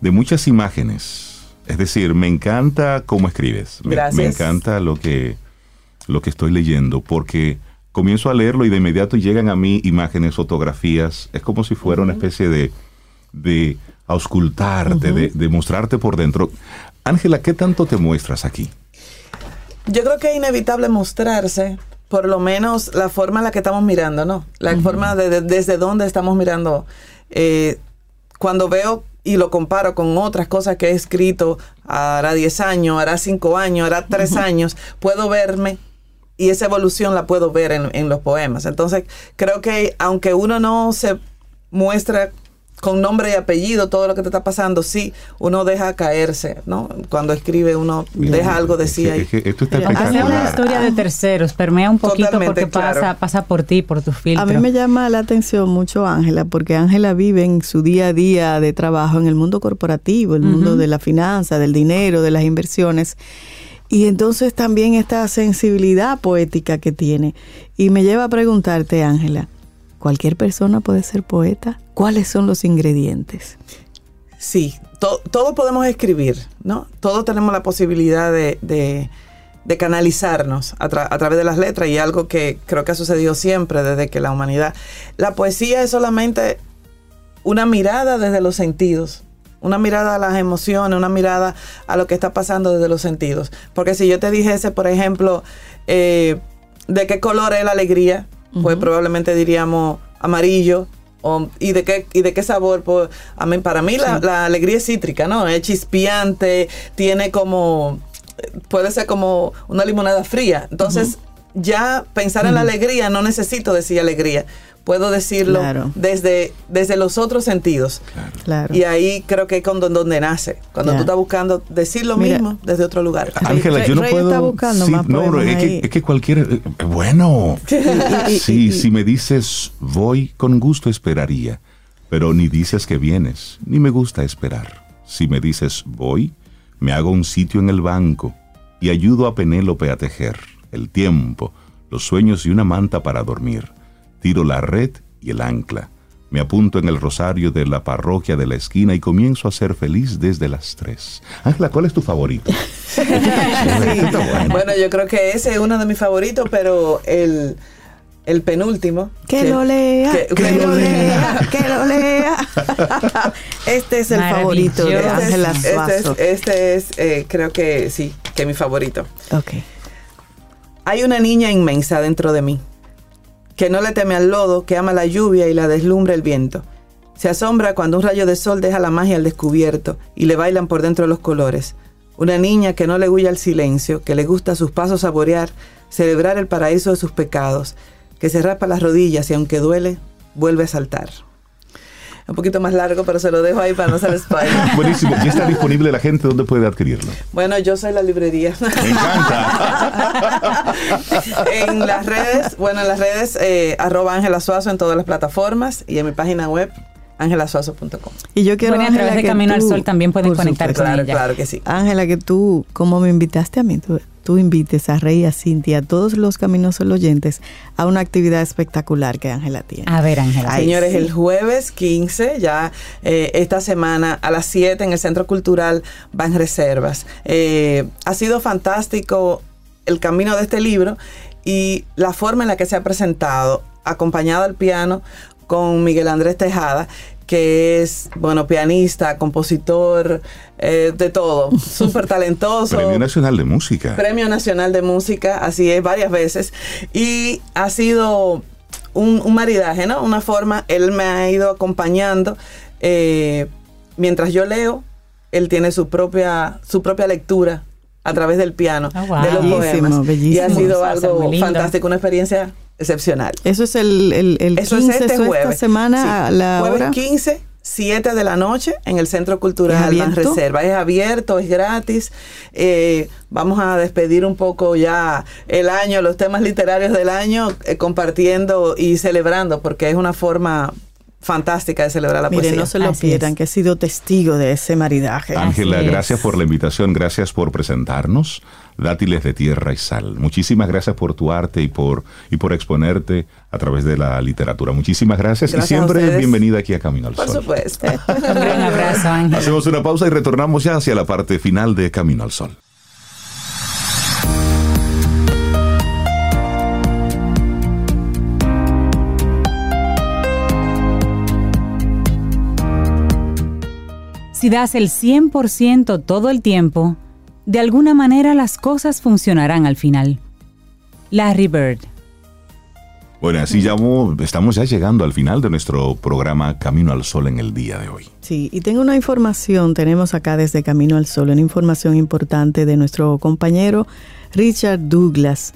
de muchas imágenes. Es decir, me encanta cómo escribes. Me, Gracias. me encanta lo que, lo que estoy leyendo, porque comienzo a leerlo y de inmediato llegan a mí imágenes, fotografías. Es como si fuera una especie de, de auscultarte, de, de mostrarte por dentro. Ángela, ¿qué tanto te muestras aquí? Yo creo que es inevitable mostrarse, por lo menos la forma en la que estamos mirando, ¿no? La forma de, de- desde donde estamos mirando. Eh, cuando veo y lo comparo con otras cosas que he escrito, hará 10 años, hará 5 años, hará 3 años, puedo verme y esa evolución la puedo ver en, en los poemas. Entonces, creo que aunque uno no se muestra con nombre y apellido todo lo que te está pasando, sí, uno deja caerse, ¿no? Cuando escribe uno deja algo de sí ahí. esto está una historia de terceros, permea un poquito Totalmente, porque pasa, claro. pasa por ti, por tu filtro. A mí me llama la atención mucho Ángela, porque Ángela vive en su día a día de trabajo en el mundo corporativo, el mundo de la finanza, del dinero, de las inversiones. y entonces también esta sensibilidad poética que tiene. Y me lleva a preguntarte, Ángela, ¿cualquier persona puede ser poeta? ¿Cuáles son los ingredientes? Sí, to- todo podemos escribir, ¿no? Todos tenemos la posibilidad de, canalizarnos a través de las letras y algo que creo que ha sucedido siempre desde que la humanidad... La poesía es solamente una mirada desde los sentidos, una mirada a las emociones, una mirada a lo que está pasando desde los sentidos. Porque si yo te dijese, por ejemplo, eh, de qué color es la alegría, pues probablemente diríamos amarillo. o- ¿y, de qué, ¿Y de qué sabor? Pues, a mí- para mí la, la alegría es cítrica, ¿no? Es chispeante, tiene como... Puede ser como una limonada fría. Entonces, ya pensar en la alegría, no necesito decir alegría. Puedo decirlo Claro. desde, desde los otros sentidos. Claro. Y ahí creo que es con don- donde nace. Cuando Ya. tú estás buscando decir lo Mira. mismo desde otro lugar. Ángela, yo no Rey puedo. está buscando Sí, más no, es que, es que cualquier. eh, Bueno, sí, si me dices voy, con gusto esperaría. Pero ni dices que vienes, ni me gusta esperar. Si me dices voy, me hago un sitio en el banco y ayudo a Penélope a tejer el tiempo, los sueños y una manta para dormir. Tiro la red y el ancla. Me apunto en el rosario de la parroquia de la esquina y comienzo a ser feliz desde las tres. Ángela, ¿cuál es tu favorito? Bueno. Bueno, yo creo que ese es uno de mis favoritos, pero el, el penúltimo. Que lo lea, que- que, lo lea, que lo lea. Este es el favorito de. Ángela Este es, este es, eh, creo que sí, que mi favorito. Ok. Hay una niña inmensa dentro de mí, que no le teme al lodo, que ama la lluvia y la deslumbra el viento. Se asombra cuando un rayo de sol deja la magia al descubierto y le bailan por dentro los colores. Una niña que no le huye al silencio, que le gusta sus pasos saborear, celebrar el paraíso de sus pecados, que se raspa las rodillas y aunque duele, vuelve a saltar. Un poquito más largo, pero se lo dejo ahí para no hacer spoiler. Buenísimo. ¿Ya está disponible la gente? ¿Dónde puede adquirirlo? Bueno, yo soy la librería. Me encanta. en las redes, bueno, en las redes, eh, arroba Ángela Suazo en todas las plataformas y en mi página web, angelasuazo.com. Y yo quiero, Bueno, a través de Camino al Sol también pueden conectar supuesto. con Claro, ella. claro que sí. Ángela, que tú, como me invitaste a mí, tú, tú invites a Rey, a Cintia, a todos los Caminos Sol oyentes a una actividad espectacular que Ángela tiene. A ver, Ángela. Ay, Señores, sí. el jueves 15, ya eh, esta semana a las 7 en el Centro Cultural Van Reservas. Eh, ha sido fantástico el camino de este libro y la forma en la que se ha presentado, acompañado al piano con Miguel Andrés Tejada, que es, bueno, pianista, compositor, eh, de todo, súper talentoso. Premio Nacional de Música. Premio Nacional de Música, así es, varias veces. Y ha sido un, un maridaje, ¿no? Una forma, él me ha ido acompañando. eh, mientras yo leo, él tiene su propia, su propia lectura a través del piano Ah, wow. de los Bellísimo, poemas. bellísimo. Y ha sido algo fantástico, una experiencia excepcional. Eso es el, el, el Eso 15, es este eso esta jueves. semana Sí, a la jueves hora. 15, 7 de la noche en el Centro ¿Es Cultural abierto? Reserva. Es abierto, es gratis. Eh, vamos a despedir un poco ya el año, los temas literarios del año, eh, compartiendo y celebrando, porque es una forma fantástica de celebrar la Mire, poesía. no se lo Así pierdan, es. que he sido testigo de ese maridaje. Ángela, gracias por la invitación, gracias por presentarnos. Dátiles de tierra y sal. Muchísimas gracias por tu arte y por, y por exponerte a través de la literatura. Muchísimas gracias, Gracias y siempre bienvenida aquí a Camino al Por Sol. supuesto. Un gran abrazo, Ángela. Hacemos una pausa y retornamos ya hacia la parte final de Camino al Sol. Si das el 100% todo el tiempo, de alguna manera las cosas funcionarán al final. Larry Bird. Bueno, así llamo, estamos ya llegando al final de nuestro programa Camino al Sol en el día de hoy. Sí, y tengo una información, tenemos acá desde Camino al Sol, una información importante de nuestro compañero Richard Douglas.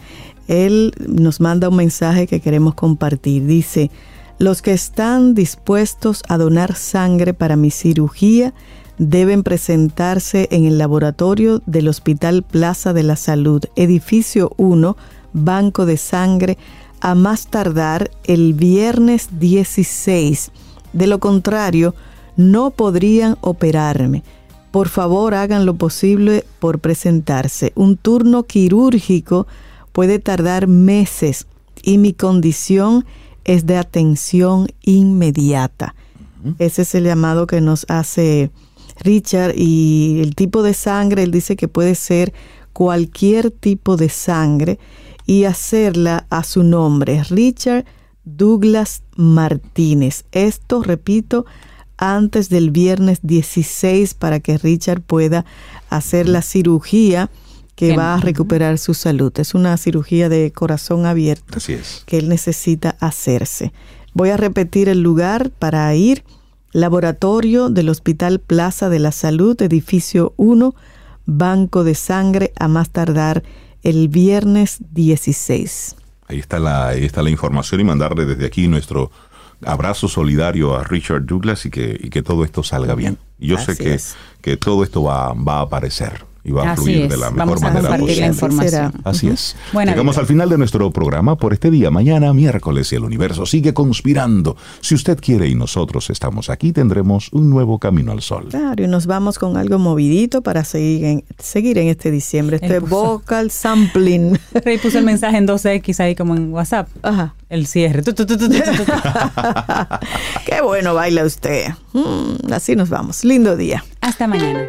Él nos manda un mensaje que queremos compartir. Dice, los que están dispuestos a donar sangre para mi cirugía deben presentarse en el laboratorio del Hospital Plaza de la Salud, edificio 1, Banco de Sangre, a más tardar el viernes 16. De lo contrario, no podrían operarme. por favor hagan lo posible por presentarse. Un turno quirúrgico puede tardar meses y mi condición es de atención inmediata. Ese es el llamado que nos hace Richard y el tipo de sangre, él dice que puede ser cualquier tipo de sangre y hacerla a su nombre, Richard Douglas Martínez. Esto, repito, antes del viernes 16 para que Richard pueda hacer la cirugía que va a recuperar su salud. Es una cirugía de corazón abierto Así es. que él necesita hacerse. Voy a repetir el lugar para ir. Laboratorio del Hospital Plaza de la Salud, edificio 1, Banco de Sangre, a más tardar el viernes 16. Ahí está la, ahí está la información y mandarle desde aquí nuestro abrazo solidario a Richard Douglas y que, y que todo esto salga bien. Yo sé que, es. que todo esto va, va a aparecer y va a Así fluir es. de la Vamos mejor a manera compartir la información. Así es. Buena Llegamos al final de nuestro programa por este día. Mañana, miércoles, y el universo sigue conspirando. Si usted quiere y nosotros estamos aquí, tendremos un nuevo camino al sol. Claro, y nos vamos con algo movidito para seguir en, seguir en este diciembre. Este puso- vocal sampling. Rey puso el mensaje en 2X ahí como en WhatsApp. Ajá. El cierre. Tu, tu, tu, tu, tu, tu, tu. Qué bueno baila usted. Mm, así nos vamos. Lindo día. Hasta mañana.